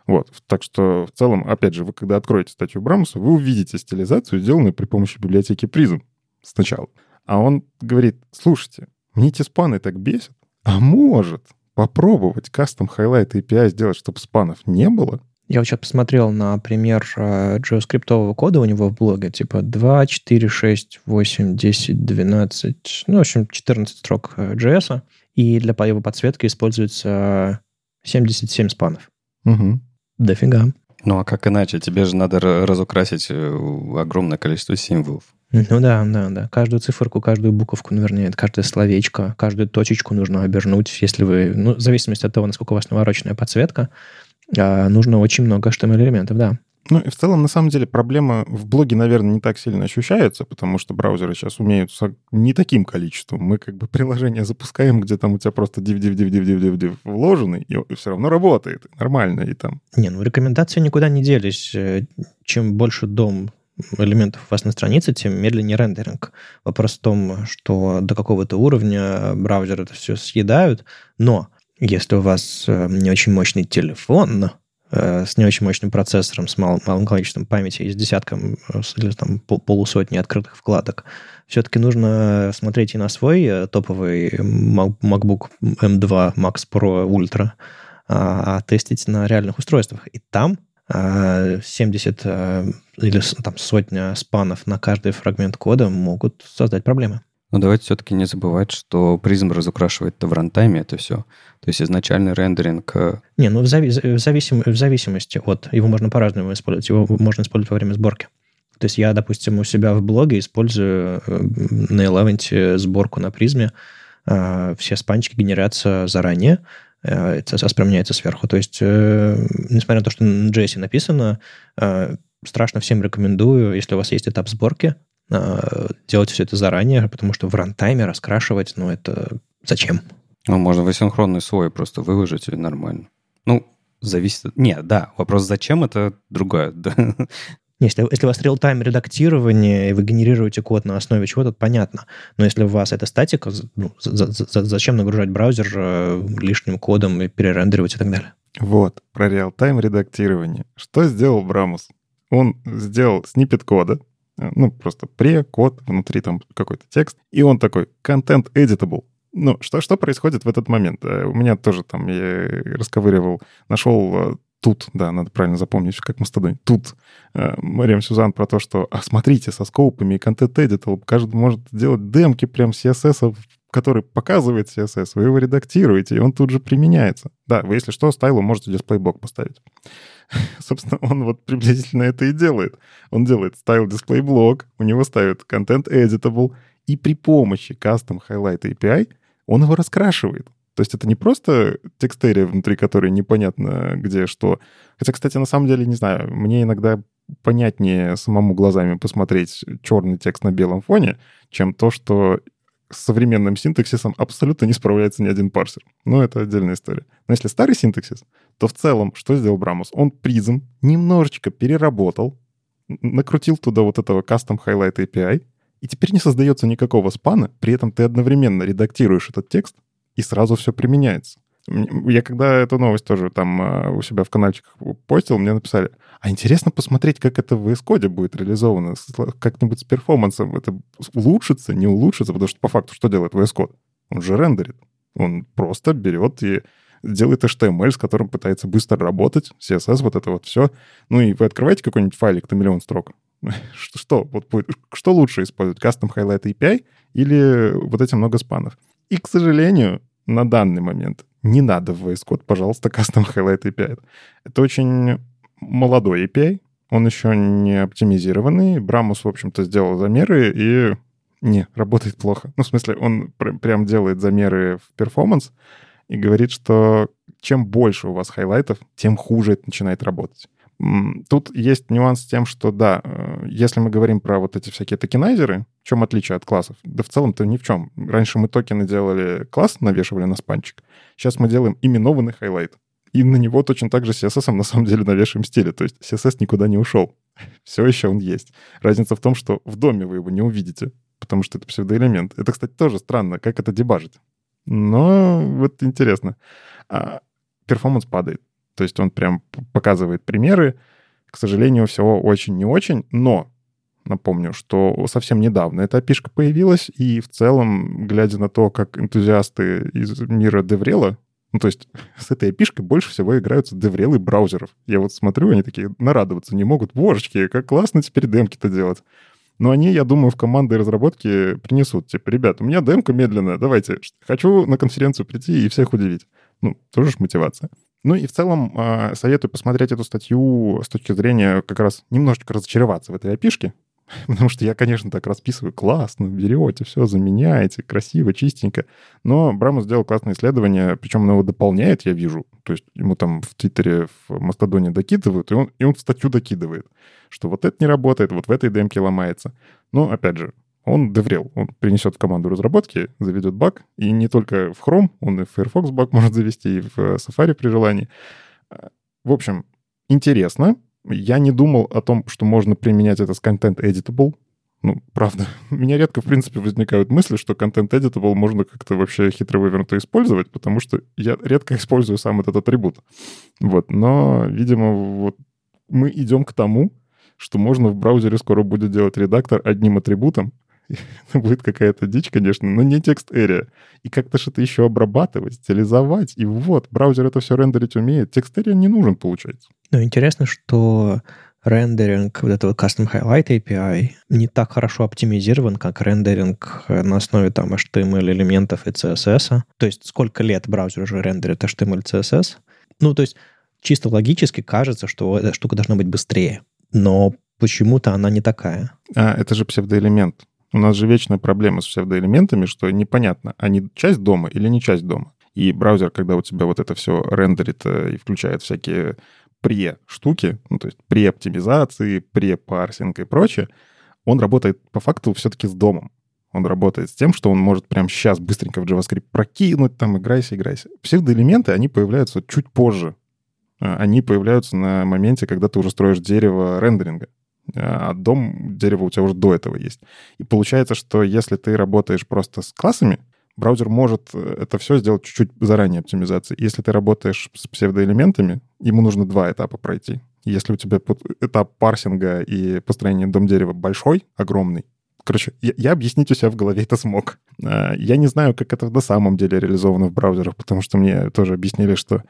Вот. Так что в целом, опять же, вы когда откроете статью Брамуса, вы увидите стилизацию, сделанную при помощи библиотеки Prism сначала. А он говорит, слушайте, мне эти спаны так бесят, а может попробовать кастом highlight API сделать, чтобы спанов не было? Я вот сейчас посмотрел на пример э, JavaScript кода у него в блоге, типа 2, 4, 6, 8, 10, 12, ну, в общем, 14 строк JS, и для его подсветки используется 77 спанов. Угу. Дофига. Ну а как иначе? Тебе же надо разукрасить э, огромное количество символов. Ну да, да, да. Каждую циферку, каждую буковку, наверное, каждое словечко, каждую точечку нужно обернуть, если вы... Ну, в зависимости от того, насколько у вас навороченная подсветка, а, нужно очень много HTML-элементов, да. Ну и в целом, на самом деле, проблема в блоге, наверное, не так сильно ощущается, потому что браузеры сейчас умеют не таким количеством. Мы как бы приложение запускаем, где там у тебя просто div div div div div div, div вложенный, и все равно работает нормально. И там... Не, ну рекомендации никуда не делись. Э, чем больше дом элементов у вас на странице, тем медленнее рендеринг. Вопрос в том, что до какого-то уровня браузеры это все съедают, но если у вас э, не очень мощный телефон, Э, с не очень мощным процессором, с малым, малым количеством памяти и с десятком э, или там полусотни открытых вкладок, все-таки нужно смотреть и на свой топовый MacBook M2 Max Pro Ultra, а, а тестить на реальных устройствах. И там 70 или там сотня спанов на каждый фрагмент кода могут создать проблемы. Но давайте все-таки не забывать, что призм разукрашивает в рантайме это все. То есть изначальный рендеринг... Э, не, ну в, зави- в, зависим- в зависимости от... Его можно по-разному использовать. Его можно использовать во время сборки. То есть я, допустим, у себя в блоге использую э, на Eleven сборку на призме. Э, все спанчики генерятся заранее. CSS применяется сверху. То есть, несмотря на то, что на JS написано, страшно всем рекомендую, если у вас есть этап сборки, делать все это заранее, потому что в рантайме раскрашивать, ну, это зачем? Ну, можно в асинхронный свой просто выложить, и нормально. Ну, зависит... Нет, да, вопрос зачем, это другое. Если, если у вас реал-тайм редактирование, и вы генерируете код на основе чего-то, то понятно. Но если у вас это статика, ну, за, за, зачем нагружать браузер э, лишним кодом и перерендеривать и так далее? Вот, про реал-тайм редактирование. Что сделал Брамус? Он сделал снипет кода, Э, ну, просто пре, код, внутри там какой-то текст, и он такой, content editable. Ну, что, что происходит в этот момент? Э, у меня тоже там, я расковыривал, нашел тут, да, надо правильно запомнить, как мастодон, тут Мариам Сюзан про то, что, а смотрите, со скопами и контент editable, каждый может делать демки прям CSS, который показывает CSS, вы его редактируете, и он тут же применяется. Да, вы, если что, стайлу можете дисплейблок поставить. Собственно, он вот приблизительно это и делает. Он делает display block, у него ставит content editable, и при помощи custom highlight API он его раскрашивает. То есть это не просто текстерия, внутри которой непонятно где что. Хотя, кстати, на самом деле, не знаю, мне иногда понятнее самому глазами посмотреть черный текст на белом фоне, чем то, что с современным синтаксисом абсолютно не справляется ни один парсер. Но это отдельная история. Но если старый синтаксис, то в целом что сделал Брамус? Он призм немножечко переработал, накрутил туда вот этого custom highlight API, и теперь не создается никакого спана, при этом ты одновременно редактируешь этот текст, и сразу все применяется. Я когда эту новость тоже там а, у себя в каналчиках постил, мне написали, а интересно посмотреть, как это в Code будет реализовано, как-нибудь с перформансом. Это улучшится, не улучшится, потому что по факту что делает VS? Он же рендерит. Он просто берет и делает HTML, с которым пытается быстро работать, CSS, вот это вот все. Ну и вы открываете какой-нибудь файлик на миллион строк. Что, вот будет, что лучше использовать, Custom Highlight API или вот эти много спанов? И, к сожалению, на данный момент не надо в VS Code, пожалуйста, Custom Highlight API. Это очень молодой API, он еще не оптимизированный. Bramus, в общем-то, сделал замеры и не, работает плохо. Ну, в смысле, он пр- прям делает замеры в performance и говорит, что чем больше у вас highlight ов, тем хуже это начинает работать. Тут есть нюанс с тем, что да, э, если мы говорим про вот эти всякие tokenizer ы, в чем отличие от классов? Да в целом-то ни в чем. Раньше мы токены делали класс, навешивали на спанчик. Сейчас мы делаем именованный highlight. И на него точно так же CSS на самом деле навешиваем стили. То есть CSS никуда не ушел. Все еще он есть. Разница в том, что в DOM е вы его не увидите, потому что это псевдоэлемент. Это, кстати, тоже странно, как это дебажить. Но вот интересно. А, performance падает. То есть он прям показывает примеры. К сожалению, всего очень не очень, но напомню, что совсем недавно эта API появилась, и в целом, глядя на то, как энтузиасты из мира DevRel а, ну, то есть с этой api больше всего играются деврелы браузеров. Я вот смотрю, они такие нарадоваться не могут. Божечки, как классно теперь демки-то делать. Но они, я думаю, в команды разработки принесут. Типа, ребят, у меня демка медленная, давайте. Хочу на конференцию прийти и всех удивить. Ну, тоже ж мотивация. Ну и в целом э, советую посмотреть эту статью с точки зрения как раз немножечко разочароваться в этой опишке, потому что я, конечно, так расписываю, классно, берете, все заменяете, красиво, чистенько. Но Брамус сделал классное исследование, причем он его дополняет, я вижу. То есть ему там в Твиттере, в Мастодоне докидывают, и он, и он в статью докидывает, что вот это не работает, вот в этой демке ломается. Но, опять же, он деврел. Он принесет в команду разработки, заведет баг. И не только в Chrome, он и в Firefox баг может завести, и в Safari при желании. В общем, интересно. Я не думал о том, что можно применять это с Content Editable. Ну, правда. У меня редко, в принципе, возникают мысли, что Content Editable можно как-то вообще хитро вывернуто использовать, потому что я редко использую сам этот атрибут. Вот. Но, видимо, вот мы идем к тому, что можно в браузере скоро будет делать редактор одним атрибутом, будет какая-то дичь, конечно, но не текст area. И как-то что-то еще обрабатывать, стилизовать. И вот, браузер это все рендерить умеет. Текст area не нужен, получается. Ну, интересно, что рендеринг вот этого Custom Highlight API не так хорошо оптимизирован, как рендеринг на основе там HTML элементов и CSS. То есть сколько лет браузер уже рендерит HTML CSS. Ну, то есть чисто логически кажется, что эта штука должна быть быстрее. Но почему-то она не такая. А, это же псевдоэлемент. У нас же вечная проблема с псевдоэлементами, что непонятно, они часть дома или не часть дома. И браузер, когда у тебя вот это все рендерит э, и включает всякие пре-штуки, ну, то есть пре-оптимизации, пре-парсинг и прочее, он работает по факту все-таки с домом. Он работает с тем, что он может прямо сейчас быстренько в JavaScript прокинуть, там, играйся, играйся. Псевдоэлементы, они появляются чуть позже. Э, они появляются на моменте, когда ты уже строишь дерево рендеринга а дом дерева у тебя уже до этого есть. И получается, что если ты работаешь просто с классами, браузер может э, это все сделать чуть-чуть заранее оптимизации. Если ты работаешь с псевдоэлементами, ему нужно два этапа пройти. Если у тебя этап парсинга и построения дом дерева большой, огромный, Короче, я, я объяснить у себя в голове это смог. А, я не знаю, как это на самом деле реализовано в браузерах, потому что мне тоже объяснили, что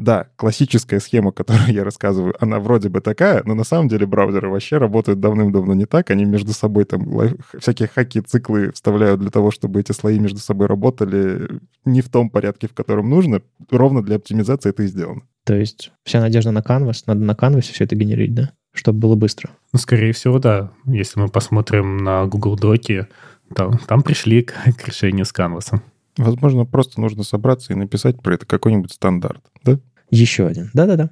да, классическая схема, которую я рассказываю, она вроде бы такая, но на самом деле браузеры вообще работают давным-давно не так. Они между собой там всякие хаки, циклы вставляют для того, чтобы эти слои между собой работали не в том порядке, в котором нужно. Ровно для оптимизации это и сделано. То есть вся надежда на Canvas, надо на Canvas все это генерить, да? Чтобы было быстро. Ну, скорее всего, да. Если мы посмотрим на Google Доки, там, там пришли к, к решению с Canvas. Возможно, просто нужно собраться и написать про это какой-нибудь стандарт, да? Еще один. Да-да-да.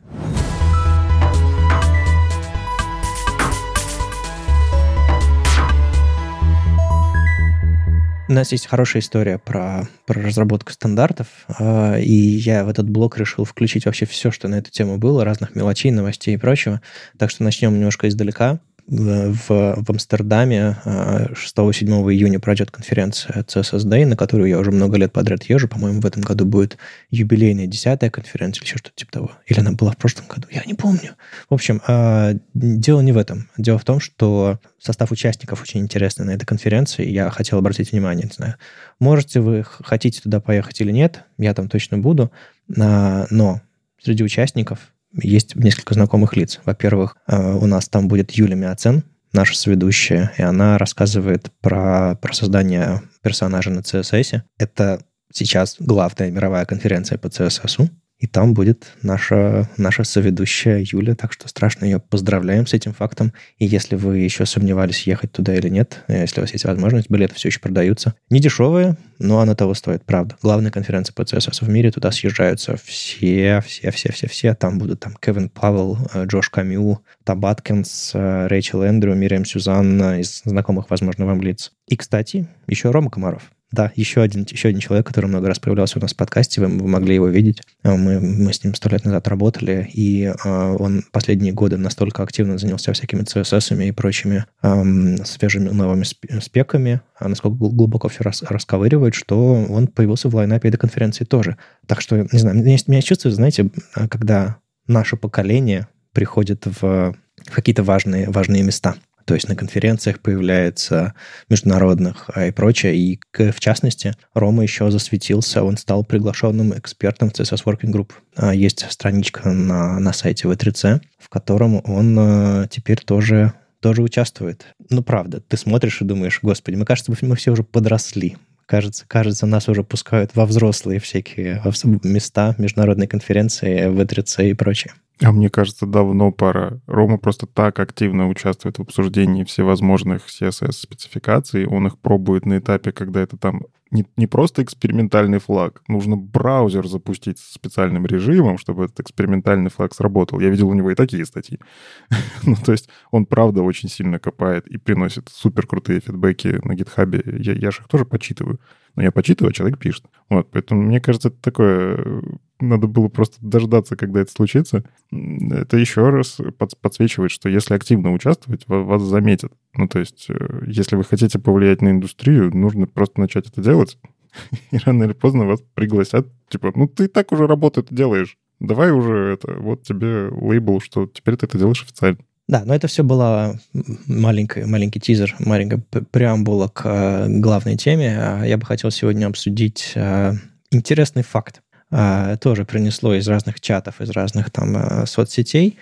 У нас есть хорошая история про, про разработку стандартов, э, и я в этот блок решил включить вообще все, что на эту тему было, разных мелочей, новостей и прочего. Так что начнем немножко издалека в, в Амстердаме 6-7 а, июня пройдет конференция CSS Day, на которую я уже много лет подряд езжу. По-моему, в этом году будет юбилейная десятая конференция или еще что-то типа того. Или она была в прошлом году, я не помню. В общем, а, дело не в этом. Дело в том, что состав участников очень интересный на этой конференции. Я хотел обратить внимание, не знаю, можете вы, хотите туда поехать или нет, я там точно буду, а, но среди участников есть несколько знакомых лиц. Во-первых, э, у нас там будет Юлия Миоцен, наша соведущая, и она рассказывает про, про создание персонажа на CSS. Это сейчас главная мировая конференция по CSS. И там будет наша, наша соведущая Юля, так что страшно ее поздравляем с этим фактом. И если вы еще сомневались, ехать туда или нет, э, если у вас есть возможность, билеты все еще продаются. Не дешевые, но оно того стоит, правда. Главная конференция по CSS в мире, туда съезжаются все, все, все, все, все. Там будут там Кевин Павел, э, Джош Камю, Табаткинс, э, Рэйчел Эндрю, Мириам Сюзанна из знакомых, возможно, вам лиц. И, кстати, еще Рома Комаров. Да, еще один, еще один человек, который много раз появлялся у нас в подкасте, вы, вы могли его видеть. А, мы, мы с ним сто лет назад работали, и э, он последние годы настолько активно занялся всякими CSS и прочими э, свежими новыми спеками, а насколько глубоко все рас, расковыривает, что он появился в лайнапе этой конференции тоже. Так что, не знаю, меня, меня чувствую, знаете, когда наше поколение приходит в, в какие-то важные, важные места – то есть на конференциях появляется международных а, и прочее. И в частности, Рома еще засветился, он стал приглашенным экспертом в CSS Working Group. А, есть страничка на, на сайте V3C, в котором он а, теперь тоже тоже участвует. Ну, правда, ты смотришь и думаешь, господи, мы, кажется, мы все уже подросли. Кажется, кажется, нас уже пускают во взрослые всякие места, международные конференции, V3C и прочее. А мне кажется, давно пора. Рома просто так активно участвует в обсуждении всевозможных CSS-спецификаций. Он их пробует на этапе, когда это там не, не просто экспериментальный флаг. Нужно браузер запустить с специальным режимом, чтобы этот экспериментальный флаг сработал. Я видел у него и такие статьи. ну, то есть он, правда, очень сильно копает и приносит супер крутые фидбэки на гитхабе. Я, же их тоже почитываю. Но я почитываю, а человек пишет. Вот, поэтому мне кажется, это такое надо было просто дождаться, когда это случится. Это еще раз подсвечивает, что если активно участвовать, вас заметят. Ну, то есть, э, если вы хотите повлиять на индустрию, нужно просто начать это делать, и рано или поздно вас пригласят. Типа, ну, ты так уже работу это делаешь. Давай уже это, вот тебе лейбл, что теперь ты это делаешь официально. Да, но это все было маленький, маленький тизер, маленькая преамбула к э, главной теме. А я бы хотел сегодня обсудить э, интересный факт. А, тоже принесло из разных чатов, из разных там а, соцсетей,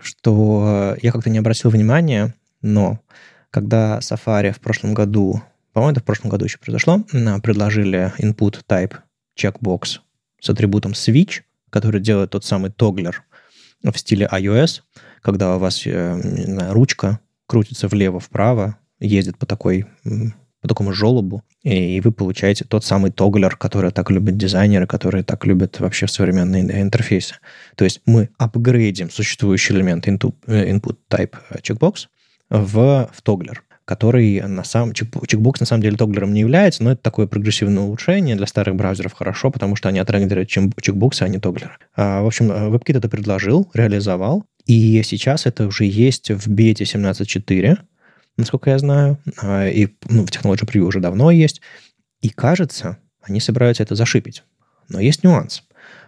что я как-то не обратил внимания, но когда Safari в прошлом году, по-моему, это в прошлом году еще произошло, предложили input type checkbox с атрибутом switch, который делает тот самый тоглер в стиле iOS, когда у вас э, знаю, ручка крутится влево-вправо, ездит по такой по такому желобу, и вы получаете тот самый тоглер, который так любят дизайнеры, которые так любят вообще современные интерфейсы. То есть мы апгрейдим существующий элемент input, э, input type checkbox в, в тоглер который на самом... Чекбокс на самом деле тоглером не является, но это такое прогрессивное улучшение для старых браузеров хорошо, потому что они отрендерят чекбоксы, а не тоглеры. А, в общем, WebKit это предложил, реализовал, и сейчас это уже есть в бете 17.4, насколько я знаю, а, и ну, в Technology Preview уже давно есть. И кажется, они собираются это зашипить. Но есть нюанс.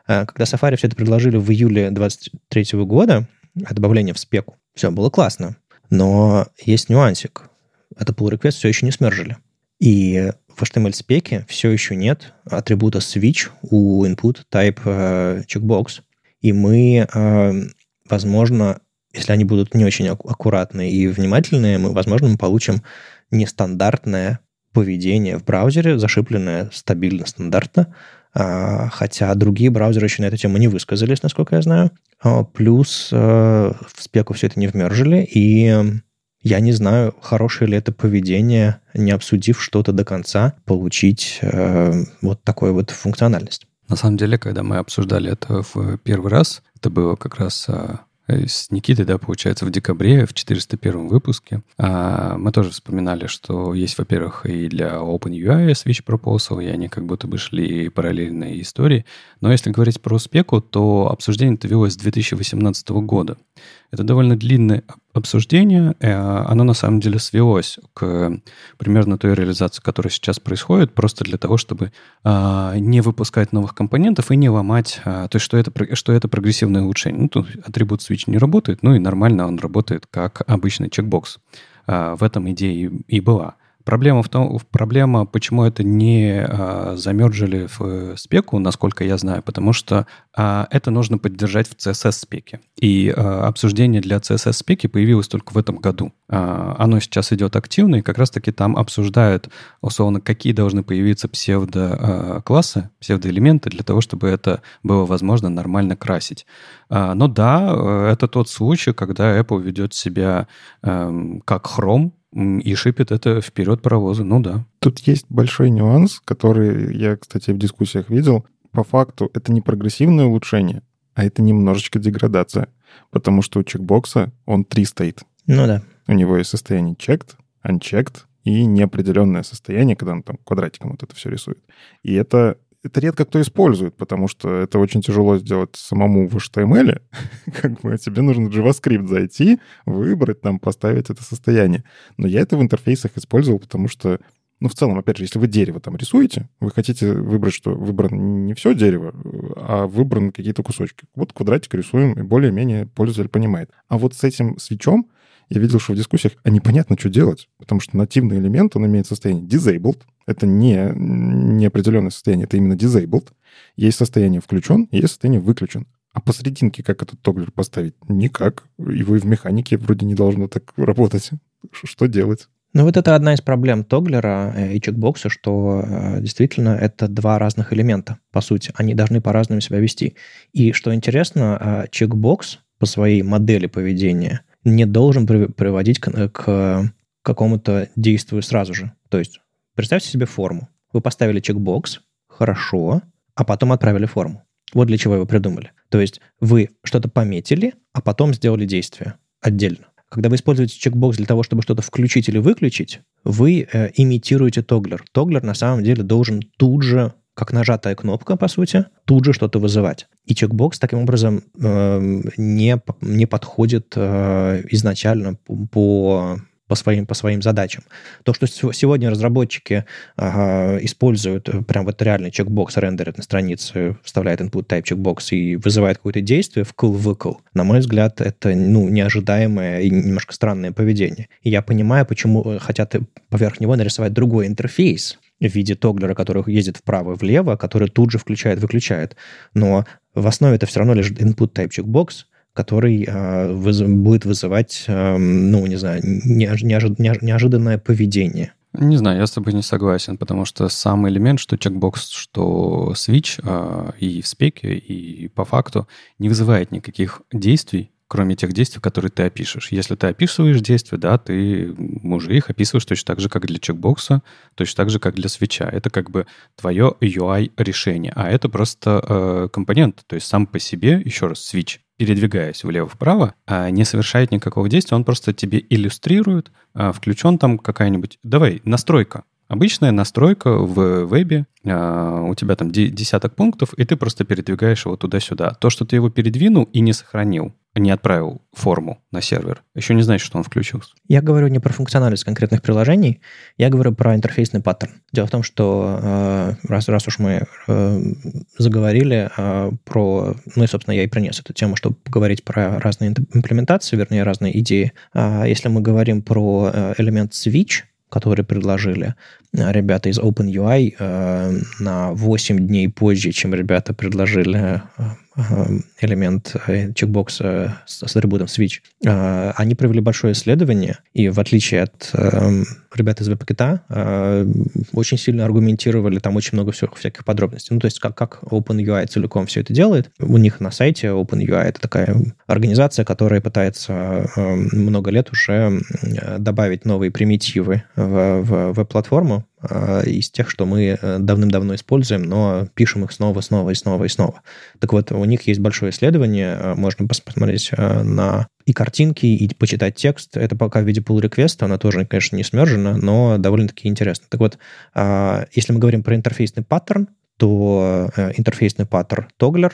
А, когда Safari все это предложили в июле 2023 года, добавление в спеку, все было классно. Но есть нюансик. Это pull request все еще не смержили. И в HTML-спеке все еще нет атрибута switch у input type uh, checkbox. И мы, uh, возможно, если они будут не очень аккуратные и внимательные, мы, возможно, мы получим нестандартное поведение в браузере, зашипленное стабильно, стандартно, а, хотя другие браузеры еще на эту тему не высказались, насколько я знаю. А, плюс а, в спеку все это не вмержили, и я не знаю, хорошее ли это поведение, не обсудив что-то до конца, получить вот такую вот функциональность. На самом деле, когда мы обсуждали это в первый раз, это было как раз Э, с Никитой, да, получается, в декабре, в 401 выпуске. А, мы тоже вспоминали, что есть, во-первых, и для OpenUI Switch Proposal, и они как будто бы шли параллельные истории. Но если говорить про спеку, то обсуждение это велось с 2018 года. Это довольно длинное обсуждение. Э, оно на самом деле свелось к примерно той реализации, которая сейчас происходит, просто для того, чтобы а, не выпускать новых компонентов и не ломать, а, то есть что это, что это прогрессивное улучшение. Ну, тут атрибут switch не работает, ну и нормально он работает как обычный чекбокс. А, в этом идея и была. проблема в том, проблема, почему это не а, замерджили в э, спеку, насколько я знаю, потому что это нужно поддержать в CSS-спеке. И а, обсуждение для CSS-спеки появилось только в этом году. А, оно сейчас идет активно, и как раз-таки там обсуждают, условно, какие должны появиться псевдо-классы, а, псевдоэлементы для того, чтобы это было возможно нормально красить. А, но да, э, это тот случай, когда Apple ведет себя эм, как Chrome, и шипит это вперед паровоза, ну да. Тут есть большой нюанс, который я, кстати, в дискуссиях видел по факту это не прогрессивное улучшение, а это немножечко деградация. Потому что у чекбокса он три стоит. Ну да. У него есть состояние checked, unchecked и неопределенное состояние, когда он там квадратиком вот это все рисует. И это, это редко кто использует, потому что это очень тяжело сделать самому в HTML. как бы тебе нужно в JavaScript зайти, выбрать там, поставить это состояние. Но я это в интерфейсах использовал, потому что ну, в целом, опять же, если вы дерево там рисуете, вы хотите выбрать, что выбрано не все дерево, а выбраны какие-то кусочки. Вот квадратик рисуем, и более-менее пользователь понимает. А вот с этим свечом я видел, что в дискуссиях, а непонятно, что делать, потому что нативный элемент, он имеет состояние disabled, это не неопределенное состояние, это именно disabled. Есть состояние включен, есть состояние выключен. А посерединке как этот тоглер поставить? Никак. Его и в механике вроде не должно так работать. Что делать? Ну вот это одна из проблем Тоглера э, и чекбокса, что э, действительно это два разных элемента, по сути. Они должны по-разному себя вести. И что интересно, э, чекбокс по своей модели поведения не должен приводить к, к какому-то действию сразу же. То есть представьте себе форму. Вы поставили чекбокс, хорошо, а потом отправили форму. Вот для чего его придумали. То есть вы что-то пометили, а потом сделали действие отдельно. Когда вы используете чекбокс для того, чтобы что-то включить или выключить, вы э, имитируете тоглер. Тоглер на самом деле должен тут же, как нажатая кнопка, по сути, тут же что-то вызывать. И чекбокс таким образом э, не, не подходит э, изначально по по своим, по своим задачам. То, что сегодня разработчики ага, используют, э, прям вот реальный чекбокс рендерит на странице, вставляет input type чекбокс и вызывает какое-то действие в выкл, на мой взгляд, это ну, неожидаемое и немножко странное поведение. И я понимаю, почему э, хотят поверх него нарисовать другой интерфейс, в виде тоглера, который ездит вправо-влево, который тут же включает-выключает. Но в основе это все равно лежит input type checkbox, который э, выз, будет вызывать, э, ну, не знаю, неож, неожид, неожиданное поведение. Не знаю, я с тобой не согласен, потому что сам элемент, что чекбокс, что switch э, и в спеке, и по факту не вызывает никаких действий, кроме тех действий, которые ты опишешь. Если ты описываешь действия, да, ты уже их описываешь точно так же, как для чекбокса, точно так же, как для свеча. Это как бы твое UI-решение, а это просто э, компонент, то есть сам по себе, еще раз, switch, передвигаясь влево-вправо, а не совершает никакого действия, он просто тебе иллюстрирует, а включен там какая-нибудь... Давай, настройка. Обычная настройка в вебе, а, у тебя там десяток пунктов, и ты просто передвигаешь его туда-сюда. То, что ты его передвинул и не сохранил, не отправил форму на сервер, еще не значит, что он включился. Я говорю не про функциональность конкретных приложений, я говорю про интерфейсный паттерн. Дело в том, что э, раз, раз уж мы э, заговорили э, про... Ну и, собственно, я и принес эту тему, чтобы поговорить про разные имплементации, вернее, разные идеи. Если мы говорим про элемент switch, который предложили ребята из OpenUI на 8 дней позже, чем ребята предложили Эм, элемент э, чекбокса с, с атрибутом switch, э, они провели большое исследование, и в отличие от эм, ребят из веб-пакета, э, очень сильно аргументировали там очень много всяких, всяких подробностей. Ну, то есть как, как OpenUI целиком все это делает. У них на сайте OpenUI это такая организация, которая пытается эм, много лет уже добавить новые примитивы в, в веб-платформу, Э, из тех, что мы э, давным-давно используем, но пишем их снова, снова и снова и снова. Так вот, у них есть большое исследование, э, можно посмотреть на и картинки, и почитать текст. Это пока в виде pull request, она тоже, конечно, не смержена, но довольно-таки интересно. Так вот, если мы говорим про интерфейсный паттерн, то интерфейсный паттерн Toggler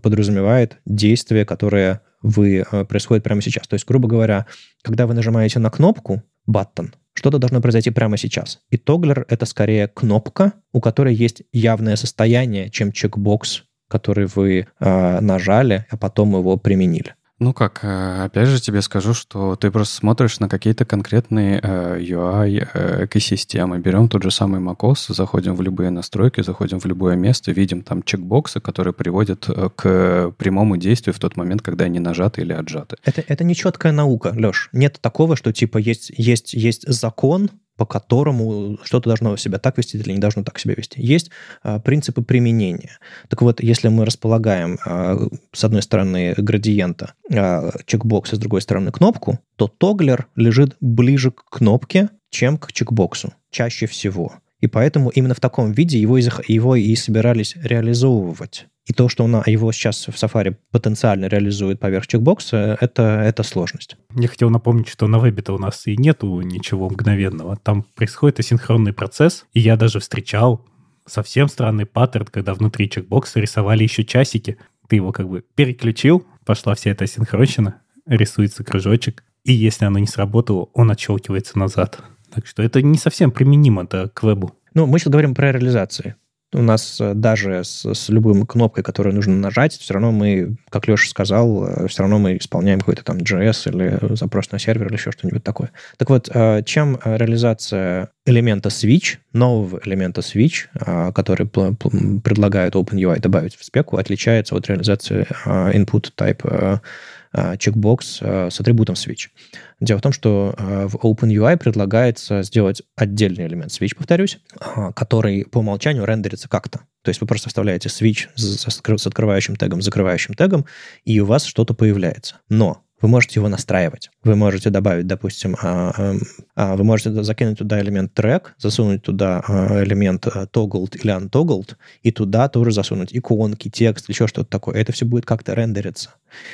подразумевает действие, которое вы происходит прямо сейчас. То есть, грубо говоря, когда вы нажимаете на кнопку button, что-то должно произойти прямо сейчас. И тоглер — это скорее кнопка, у которой есть явное состояние, чем чекбокс, который вы э, нажали, а потом его применили. Ну как, э, опять же тебе скажу, что ты просто смотришь на какие-то конкретные э, UI э, экосистемы. Берем тот же самый macOS, заходим в любые настройки, заходим в любое место, видим там чекбоксы, которые приводят к прямому действию в тот момент, когда они нажаты или отжаты. Это, это не четкая наука, Леш. Нет такого, что типа есть, есть, есть закон, по которому что-то должно себя так вести или не должно так себя вести. Есть а, принципы применения. Так вот, если мы располагаем а, с одной стороны градиента а, чекбокс, а с другой стороны кнопку, то тоглер лежит ближе к кнопке, чем к чекбоксу, чаще всего. И поэтому именно в таком виде его и, его и собирались реализовывать. И то, что он его сейчас в Safari потенциально реализует поверх чекбокса, это, это сложность. Я хотел напомнить, что на вебе-то у нас и нету ничего мгновенного. Там происходит асинхронный процесс, и я даже встречал совсем странный паттерн, когда внутри чекбокса рисовали еще часики. Ты его как бы переключил, пошла вся эта синхронщина, рисуется кружочек, и если оно не сработало, он отщелкивается назад. Так что это не совсем применимо -то к вебу. Ну, мы сейчас говорим про реализации у нас э, даже с, с любой кнопкой, которую нужно нажать, все равно мы, как Леша сказал, э, все равно мы исполняем какой-то там JS или запрос на сервер или еще что-нибудь такое. Так вот, э, чем реализация элемента switch, нового элемента switch, который предлагает OpenUI добавить в спеку, отличается от реализации input type чекбокс с атрибутом switch. Дело в том, что э, в OpenUI предлагается сделать отдельный элемент switch, повторюсь, который по умолчанию рендерится как-то. То есть вы просто вставляете switch с открывающим тегом, закрывающим тегом, и у вас что-то появляется. Но вы можете его настраивать. Вы можете добавить, допустим, а, а, а, вы можете закинуть туда элемент трек, засунуть туда элемент toggled или untoggled, и туда тоже засунуть иконки, текст, еще что-то такое. Это все будет как-то рендериться.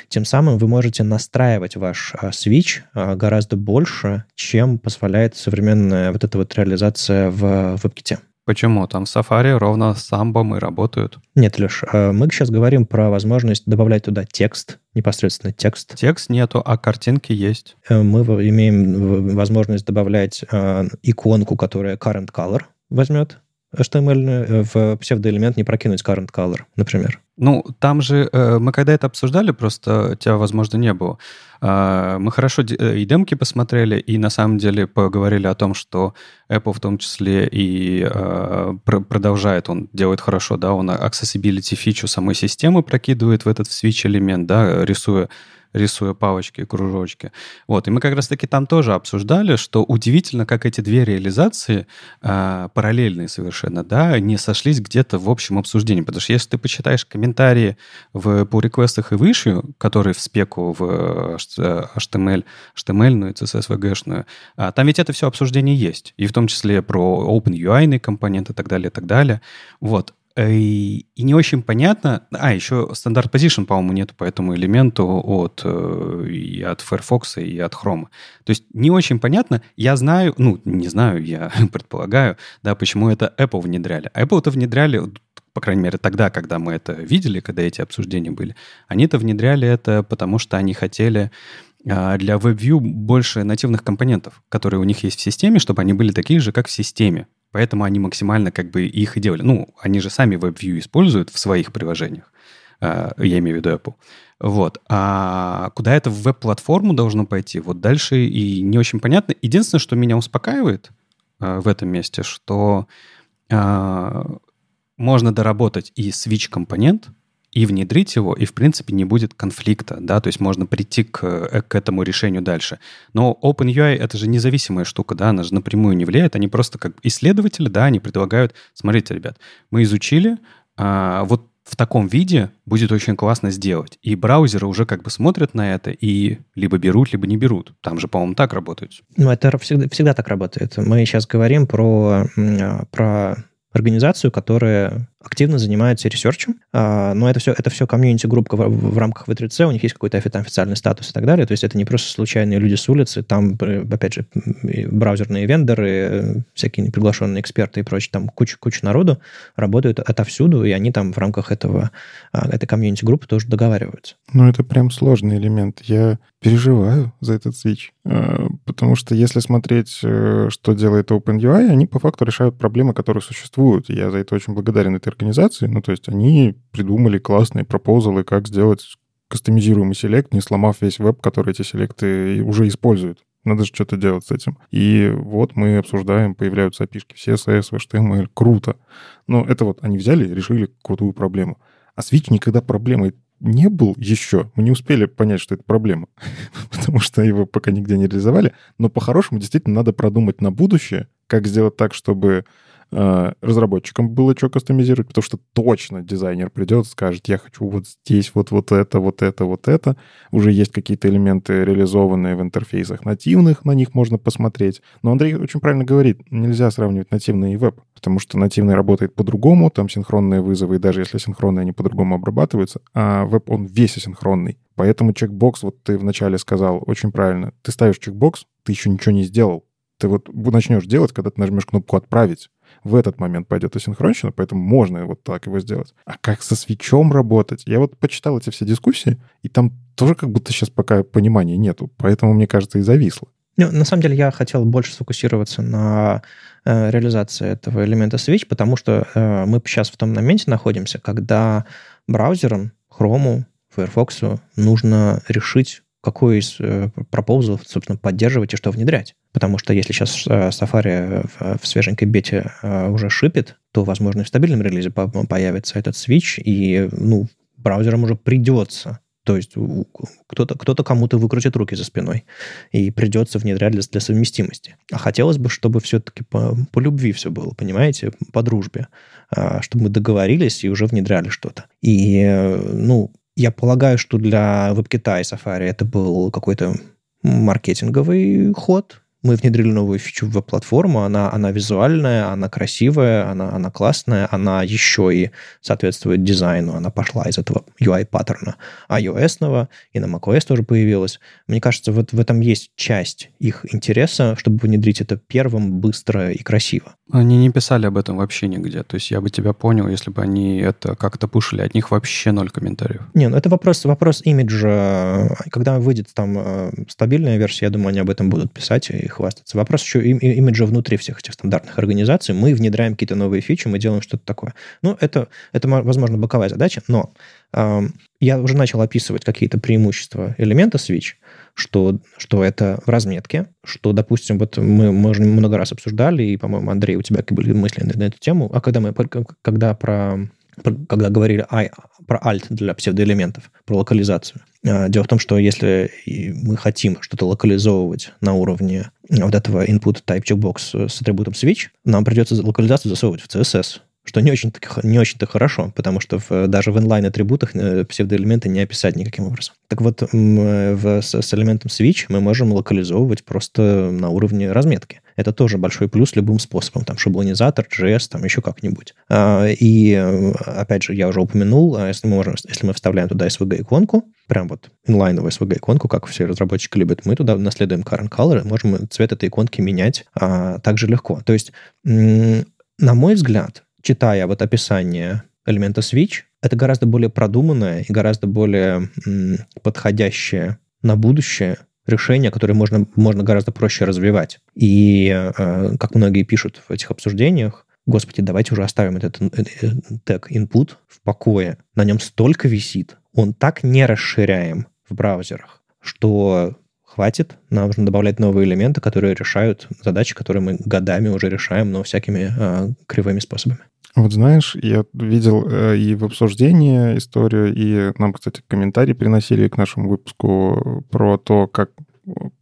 Тем самым вы можете настраивать ваш switch гораздо больше, чем позволяет современная вот эта вот реализация в WebKit. Почему? Там в Safari ровно с самбом и работают. Нет, Леш, э, мы сейчас говорим про возможность добавлять туда текст, непосредственно текст. Текст нету, а картинки есть. Э, мы имеем возможность добавлять э, иконку, которая current color возьмет, HTML в псевдоэлемент не прокинуть current color, например. Ну, там же, э, мы когда это обсуждали, просто тебя, возможно, не было. Э, мы хорошо и демки посмотрели, и на самом деле поговорили о том, что Apple в том числе и э, продолжает, он делает хорошо, да, он accessibility фичу самой системы прокидывает в этот switch элемент, да, рисуя рисуя палочки и кружочки. Вот, и мы как раз-таки там тоже обсуждали, что удивительно, как эти две реализации э, параллельные совершенно, да, не сошлись где-то в общем обсуждении. Потому что если ты почитаешь комментарии в pull реквестах и выше, которые в спеку в HTML, HTML, ну и CSS, VG-шную, а, там ведь это все обсуждение есть. И в том числе про OpenUI компоненты и так далее, и так далее. Вот. Э, и, не очень понятно. А, еще стандарт position, по-моему, нету по этому элементу от, э, и от Firefox, и от Chrome. То есть не очень понятно. Я знаю, ну, не знаю, я предполагаю, да, почему это Apple внедряли. А Apple это внедряли, по крайней мере, тогда, когда мы это видели, когда эти обсуждения были, они это внедряли это потому, что они хотели а, для WebView больше нативных компонентов, которые у них есть в системе, чтобы они были такие же, как в системе. Поэтому они максимально как бы их и делали. Ну, они же сами WebView используют в своих приложениях. Uh, я имею в виду Apple. Вот. А куда это в веб-платформу должно пойти, вот дальше и не очень понятно. Единственное, что меня успокаивает uh, в этом месте, что uh, можно доработать и switch-компонент, и внедрить его, и, в принципе, не будет конфликта, да, то есть можно прийти к, э, к этому решению дальше. Но OpenUI — это же независимая штука, да, она же напрямую не влияет, они просто как исследователи, да, они предлагают, смотрите, ребят, мы изучили, а, вот в таком виде будет очень классно сделать. И браузеры уже как бы смотрят на это и либо берут, либо не берут. Там же, по-моему, так работает. Ну, это всегда, всегда так работает. Мы сейчас говорим про, а, про организацию, которая активно занимается ресерчем, а, но это все, это все комьюнити-группа в, в рамках V3C, у них есть какой-то официальный статус и так далее, то есть это не просто случайные люди с улицы, там, опять же, браузерные вендоры, всякие неприглашенные эксперты и прочее, там куча-куча народу работают отовсюду, и они там в рамках этого, а, этой комьюнити-группы тоже договариваются. Ну, это прям сложный элемент. Я переживаю за этот свич, а, потому что если смотреть, э, что делает OpenUI, они по факту решают проблемы, которые существуют. Я за это очень благодарен этой организации. Ну, то есть они придумали классные пропозалы, как сделать кастомизируемый селект, не сломав весь веб, который эти селекты уже используют. Надо же что-то делать с этим. И вот мы обсуждаем, появляются опишки в CSS, в HTML. Круто. Но это вот они взяли и решили крутую проблему. А Switch никогда проблемой не был еще. Мы не успели понять, что это проблема, потому что его пока нигде не реализовали. Но по-хорошему действительно надо продумать на будущее, как сделать так, чтобы разработчикам было что кастомизировать, потому что точно дизайнер придет, скажет, я хочу вот здесь вот, вот это, вот это, вот это. Уже есть какие-то элементы, реализованные в интерфейсах нативных, на них можно посмотреть. Но Андрей очень правильно говорит, нельзя сравнивать нативный и веб, потому что нативный работает по-другому, там синхронные вызовы, и даже если синхронные, они по-другому обрабатываются, а веб, он весь асинхронный. Поэтому чекбокс, вот ты вначале сказал очень правильно, ты ставишь чекбокс, ты еще ничего не сделал. Ты вот начнешь делать, когда ты нажмешь кнопку «Отправить», в этот момент пойдет асинхронщина, поэтому можно вот так его сделать. А как со свечом работать? Я вот почитал эти все дискуссии, и там тоже как будто сейчас пока понимания нету, поэтому, мне кажется, и зависло. Ну, на самом деле я хотел больше сфокусироваться на э, реализации этого элемента switch, потому что э, мы сейчас в том моменте находимся, когда браузерам, Chrome, Firefox нужно решить, какой из э, пропозалов, собственно, поддерживать и что внедрять. Потому что если сейчас э, Safari в свеженькой бете э, уже шипит, то, возможно, в стабильном релизе появится этот свич, и ну, браузерам уже придется то есть кто-то кто кому-то выкрутит руки за спиной, и придется внедрять для, для совместимости. А хотелось бы, чтобы все-таки по, по любви все было, понимаете, по дружбе, а, чтобы мы договорились и уже внедряли что-то. И, ну, я полагаю, что для WebKit и Safari это был какой-то маркетинговый ход, мы внедрили новую фичу в веб-платформу, она, она визуальная, она красивая, она, она классная, она еще и соответствует дизайну, она пошла из этого UI-паттерна iOS-ного, и на macOS тоже появилась. Мне кажется, вот в этом есть часть их интереса, чтобы внедрить это первым, быстро и красиво. Они не писали об этом вообще нигде. То есть я бы тебя понял, если бы они это как-то пушили. От них вообще ноль комментариев. Не, ну это вопрос, вопрос имиджа. Когда выйдет там э, стабильная версия, я думаю, они об этом будут писать и хвастаться. Вопрос еще им, имиджа внутри всех этих стандартных организаций. Мы внедряем какие-то новые фичи, мы делаем что-то такое. Ну, это, это возможно, боковая задача, но э, я уже начал описывать какие-то преимущества элемента Switch – что, что это в разметке, что, допустим, вот мы, мы уже много раз обсуждали, и, по-моему, Андрей, у тебя были мысли на, на эту тему, а когда мы когда про когда говорили I, про alt для псевдоэлементов, про локализацию. А, дело в том, что если мы хотим что-то локализовывать на уровне вот этого input type checkbox с атрибутом switch, нам придется локализацию засовывать в CSS что не очень-то не очень хорошо, потому что в, даже в инлайн-атрибутах э, псевдоэлементы не описать никаким образом. Так вот, в, с, с элементом switch мы можем локализовывать просто на уровне разметки. Это тоже большой плюс любым способом. Там шаблонизатор, JS, там еще как-нибудь. А, и, опять же, я уже упомянул, а если мы, можем, если мы вставляем туда SVG-иконку, прям вот инлайновую SVG-иконку, как все разработчики любят, мы туда наследуем current color и можем цвет этой иконки менять а, также легко. То есть, на мой взгляд, читая вот описание элемента switch, это гораздо более продуманное и гораздо более м, подходящее на будущее решение, которое можно, можно гораздо проще развивать. И, э, как многие пишут в этих обсуждениях, господи, давайте уже оставим этот э, э, тег input в покое. На нем столько висит, он так не расширяем в браузерах, что хватит, нам нужно добавлять новые элементы, которые решают задачи, которые мы годами уже решаем, но всякими э, кривыми способами. Вот знаешь, я видел э, и в обсуждении историю, и нам, кстати, комментарии приносили к нашему выпуску про то, как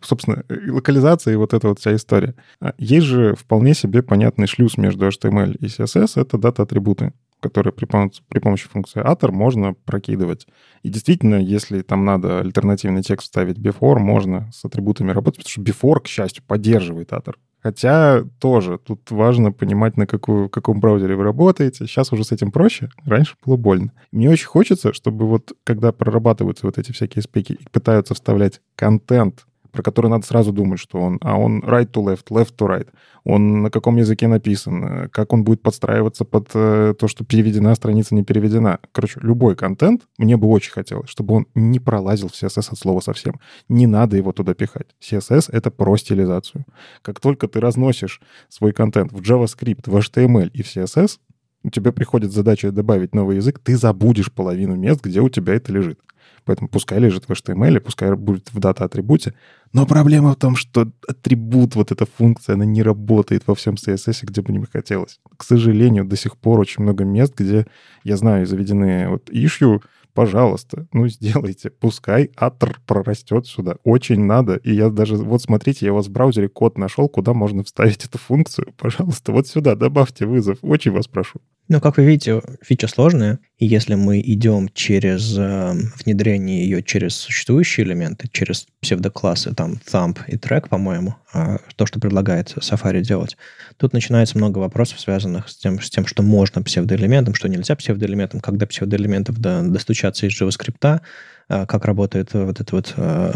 собственно, локализация и вот эта вот вся история. А есть же вполне себе понятный шлюз между HTML и CSS — это дата-атрибуты, которые при помощи, при помощи функции atter можно прокидывать. И действительно, если там надо альтернативный текст вставить before, можно с атрибутами работать, потому что before, к счастью, поддерживает atter. Хотя тоже тут важно понимать, на какую, каком браузере вы работаете. Сейчас уже с этим проще, раньше было больно. Мне очень хочется, чтобы вот когда прорабатываются вот эти всякие спеки и пытаются вставлять контент про который надо сразу думать, что он, а он right to left, left to right, он на каком языке написан, как он будет подстраиваться под э, то, что переведена страница, не переведена. Короче, любой контент мне бы очень хотелось, чтобы он не пролазил в CSS от слова совсем. Не надо его туда пихать. CSS — это про стилизацию. Как только ты разносишь свой контент в JavaScript, в HTML и в CSS, у тебя приходит задача добавить новый язык, ты забудешь половину мест, где у тебя это лежит. Поэтому пускай лежит в HTML, пускай будет в дата-атрибуте. Но проблема в том, что атрибут, вот эта функция, она не работает во всем CSS, где бы мне хотелось. К сожалению, до сих пор очень много мест, где, я знаю, заведены вот issue, пожалуйста, ну сделайте, пускай атр прорастет сюда. Очень надо. И я даже, вот смотрите, я у вас в браузере код нашел, куда можно вставить эту функцию. Пожалуйста, вот сюда добавьте вызов. Очень вас прошу. Ну, как вы видите, фича сложная, и если мы идем через э, внедрение ее через существующие элементы, через псевдоклассы, там, thumb и track, по-моему, э, то, что предлагает Safari делать, тут начинается много вопросов, связанных с тем, с тем что можно псевдоэлементом, что нельзя псевдоэлементом, когда псевдоэлементов до, достучаться из JavaScript, как работает вот это вот э,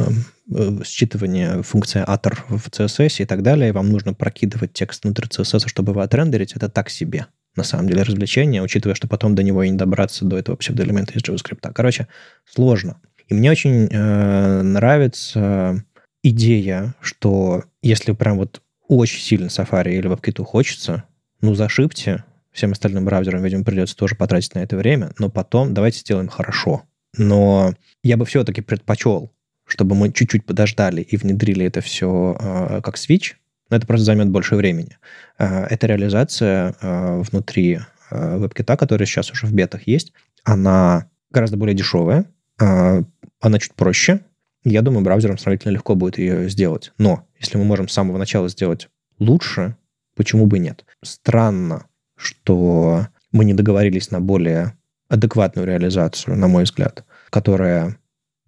э, считывание функции attr в CSS и так далее, вам нужно прокидывать текст внутрь CSS, чтобы его отрендерить, это так себе на самом деле, развлечение, учитывая, что потом до него и не добраться, до этого псевдоэлемента из JavaScript. Короче, сложно. И мне очень э, нравится идея, что если прям вот очень сильно Safari или WebKit хочется, ну, зашибте, всем остальным браузерам, видимо, придется тоже потратить на это время, но потом давайте сделаем хорошо. Но я бы все-таки предпочел, чтобы мы чуть-чуть подождали и внедрили это все э, как switch, но это просто займет больше времени. А, эта реализация а, внутри а, WebKit, которая сейчас уже в бетах есть, она гораздо более дешевая, она чуть проще. Я думаю, браузерам сравнительно легко будет ее сделать. Но если мы можем с самого начала сделать лучше, почему бы нет? Странно, что мы не договорились на более адекватную реализацию, на мой взгляд, которая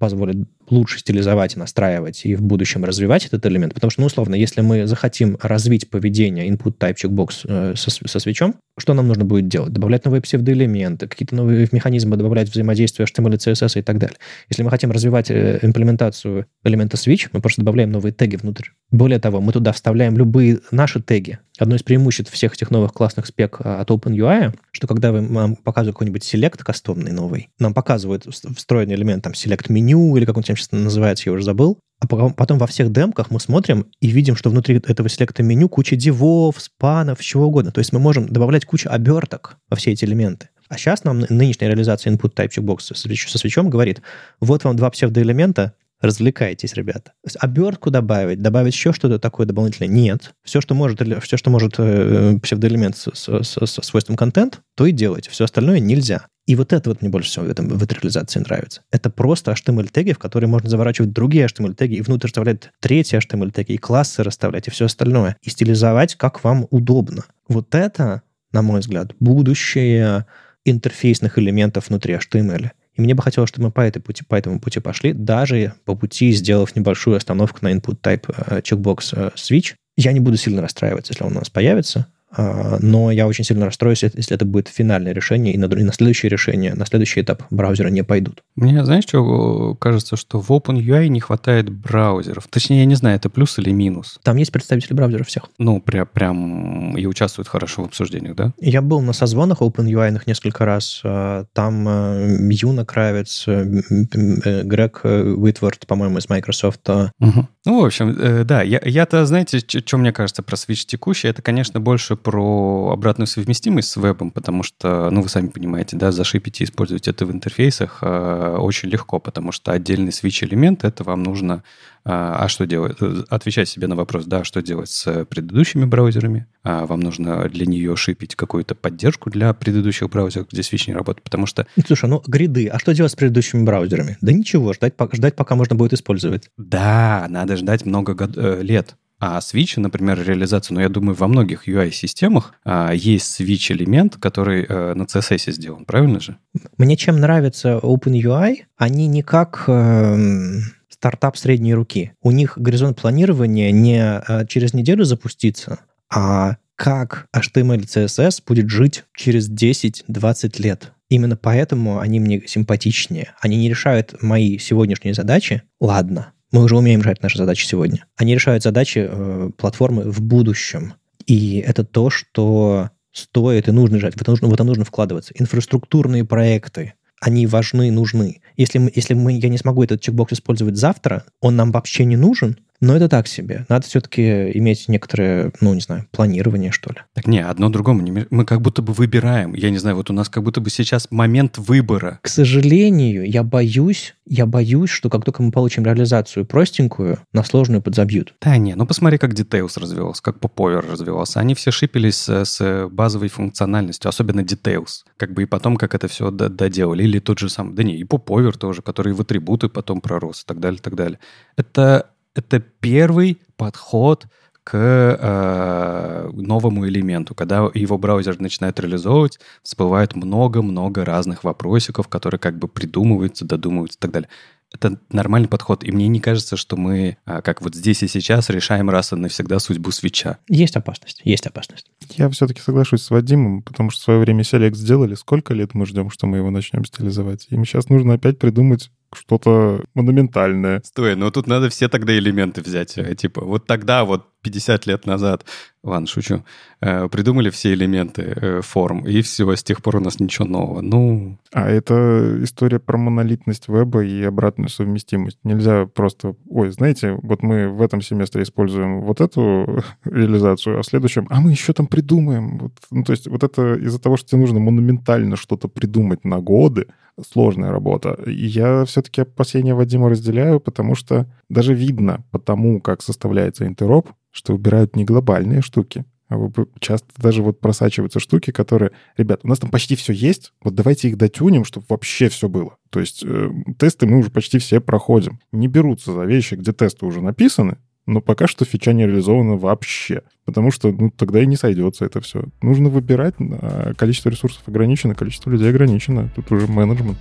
позволит лучше стилизовать и настраивать и в будущем развивать этот элемент. Потому что, ну, условно, если мы захотим развить поведение input type checkbox э, со, со свечом, что нам нужно будет делать? Добавлять новые псевдоэлементы, какие-то новые механизмы, добавлять взаимодействие HTML, CSS и так далее. Если мы хотим развивать э, имплементацию элемента switch, мы просто добавляем новые теги внутрь. Более того, мы туда вставляем любые наши теги. Одно из преимуществ всех этих новых классных спек а, от OpenUI, что когда вы, нам показывают какой-нибудь select кастомный новый, нам показывают встроенный элемент, там, select меню или как он сейчас называется, я уже забыл, а потом во всех демках мы смотрим и видим, что внутри этого селекта меню куча дивов, спанов, чего угодно. То есть мы можем добавлять кучу оберток во все эти элементы. А сейчас нам нынешняя реализация input type checkbox со свечом говорит, вот вам два псевдоэлемента, развлекайтесь, ребята. Обертку добавить, добавить еще что-то такое дополнительное? Нет. Все, что может, все, что может э, псевдоэлемент со, со, со, со свойством контент, то и делайте. Все остальное нельзя. И вот это вот мне больше всего в, этом, в этой реализации нравится. Это просто HTML-теги, в которые можно заворачивать другие HTML-теги, и внутрь вставлять третьи HTML-теги, и классы расставлять, и все остальное. И стилизовать, как вам удобно. Вот это, на мой взгляд, будущее интерфейсных элементов внутри HTML. И мне бы хотелось, чтобы мы по, этой пути, по этому пути пошли, даже по пути сделав небольшую остановку на input type э, checkbox э, switch. Я не буду сильно расстраиваться, если он у нас появится. А, но я очень сильно расстроюсь, если это будет финальное решение, и на, и на следующее решение, на следующий этап браузера не пойдут. Мне, знаешь, что кажется, что в OpenUI не хватает браузеров. Точнее, я не знаю, это плюс или минус. Там есть представители браузеров всех. Ну, прям, прям и участвуют хорошо в обсуждениях, да? Я был на созвонах OpenUI несколько раз. А, там э, Юна Кравец, э, э, Грег Уитворд, по-моему, из Microsoft. Угу. Ну, в общем, да, я, я-то, знаете, что мне кажется про Switch текущий, это, конечно, больше про обратную совместимость с вебом, потому что, ну, вы сами понимаете, да, зашипить и использовать это в интерфейсах э, очень легко, потому что отдельный switch-элемент, это вам нужно... Э, а что делать? Отвечать себе на вопрос, да, что делать с предыдущими браузерами. А вам нужно для нее шипить какую-то поддержку для предыдущих браузеров, где switch не работает, потому что... Слушай, ну, гриды, а что делать с предыдущими браузерами? Да ничего, ждать, ждать пока можно будет использовать. Да, надо ждать много год, э, лет. А Switch, например, реализация, ну, я думаю, во многих UI-системах а, есть Switch-элемент, который а, на CSS сделан, правильно же? Мне чем нравится OpenUI, они не как... Э, стартап средней руки. У них горизонт планирования не а, через неделю запуститься, а как HTML CSS будет жить через 10-20 лет. Именно поэтому они мне симпатичнее. Они не решают мои сегодняшние задачи. Ладно, мы уже умеем решать наши задачи сегодня. Они решают задачи э, платформы в будущем. И это то, что стоит и нужно решать. В это нужно, в это нужно вкладываться. Инфраструктурные проекты, они важны, нужны. Если, мы, если мы, я не смогу этот чекбокс использовать завтра, он нам вообще не нужен, Но это так себе. Надо все-таки иметь некоторое, ну, не знаю, планирование, что ли. Так не, одно другому. не Мы как будто бы выбираем. Я не знаю, вот у нас как будто бы сейчас момент выбора. К сожалению, я боюсь, я боюсь, что как только мы получим реализацию простенькую, на сложную подзабьют. Да не, ну посмотри, как Details развивался, как Popover развивался. Они все шипелись с, базовой функциональностью, особенно Details. Как бы и потом, как это все доделали. Или тот же сам, да не, и Popover тоже, который в атрибуты потом пророс и так далее, и так далее. Это, это первый подход к э, новому элементу. Когда его браузер начинает реализовывать, всплывает много-много разных вопросиков, которые как бы придумываются, додумываются и так далее. Это нормальный подход. И мне не кажется, что мы, а, как вот здесь и сейчас, решаем раз и навсегда судьбу свеча. Есть опасность, есть опасность. Я все-таки соглашусь с Вадимом, потому что в свое время Select сделали. Сколько лет мы ждем, что мы его начнем стилизовать? Им сейчас нужно опять придумать что-то монументальное. Стой, ну тут надо все тогда элементы взять. э, Типа, вот тогда, вот 50 лет назад, ладно, шучу, э, придумали все элементы э, форм, и все, с тех пор у нас ничего нового. Ну, А это история про монолитность веба и обратную совместимость. Нельзя просто, ой, знаете, вот мы в этом семестре используем вот эту реализацию, а в следующем, а мы еще там придумаем. Вот, ну, то есть вот это из-за того, что тебе нужно монументально что-то придумать на годы, сложная работа. И я все-таки опасения Вадима разделяю, потому что даже видно по тому, как составляется интероп, что выбирают не глобальные штуки, а часто даже вот просачиваются штуки, которые, ребят, у нас там почти все есть, вот давайте их дотюнем, чтобы вообще все было. То есть э, тесты мы уже почти все проходим. Не берутся за вещи, где тесты уже написаны, но пока что фича не реализована вообще. Потому что ну, тогда и не сойдется это все. Нужно выбирать, а количество ресурсов ограничено, количество людей ограничено. Тут уже менеджмент.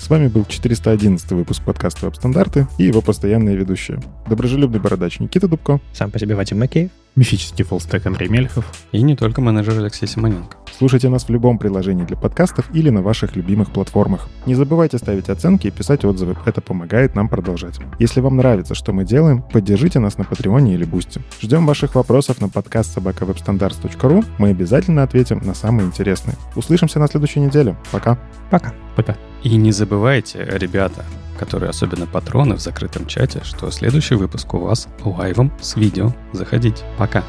С вами был 411 выпуск подкаста «Веб-стандарты» и его постоянные ведущие. Доброжелюбный бородач Никита Дубко. Сам по себе Вадим Макеев. Мифический full-stack Андрей Мелихов. и не только менеджер Алексей Симоненко. Слушайте нас в любом приложении для подкастов или на ваших любимых платформах. Не забывайте ставить оценки и писать отзывы. Это помогает нам продолжать. Если вам нравится, что мы делаем, поддержите нас на Patreon е или Boosty. Ждем ваших вопросов на подкаст собака web-standards.ru. Мы обязательно ответим на самые интересные. Услышимся на следующей неделе. Пока. Пока. Пока. И не забывайте, ребята, которые особенно патроны в закрытом чате, что следующий выпуск у вас лайвом с видео. Заходите. Пока.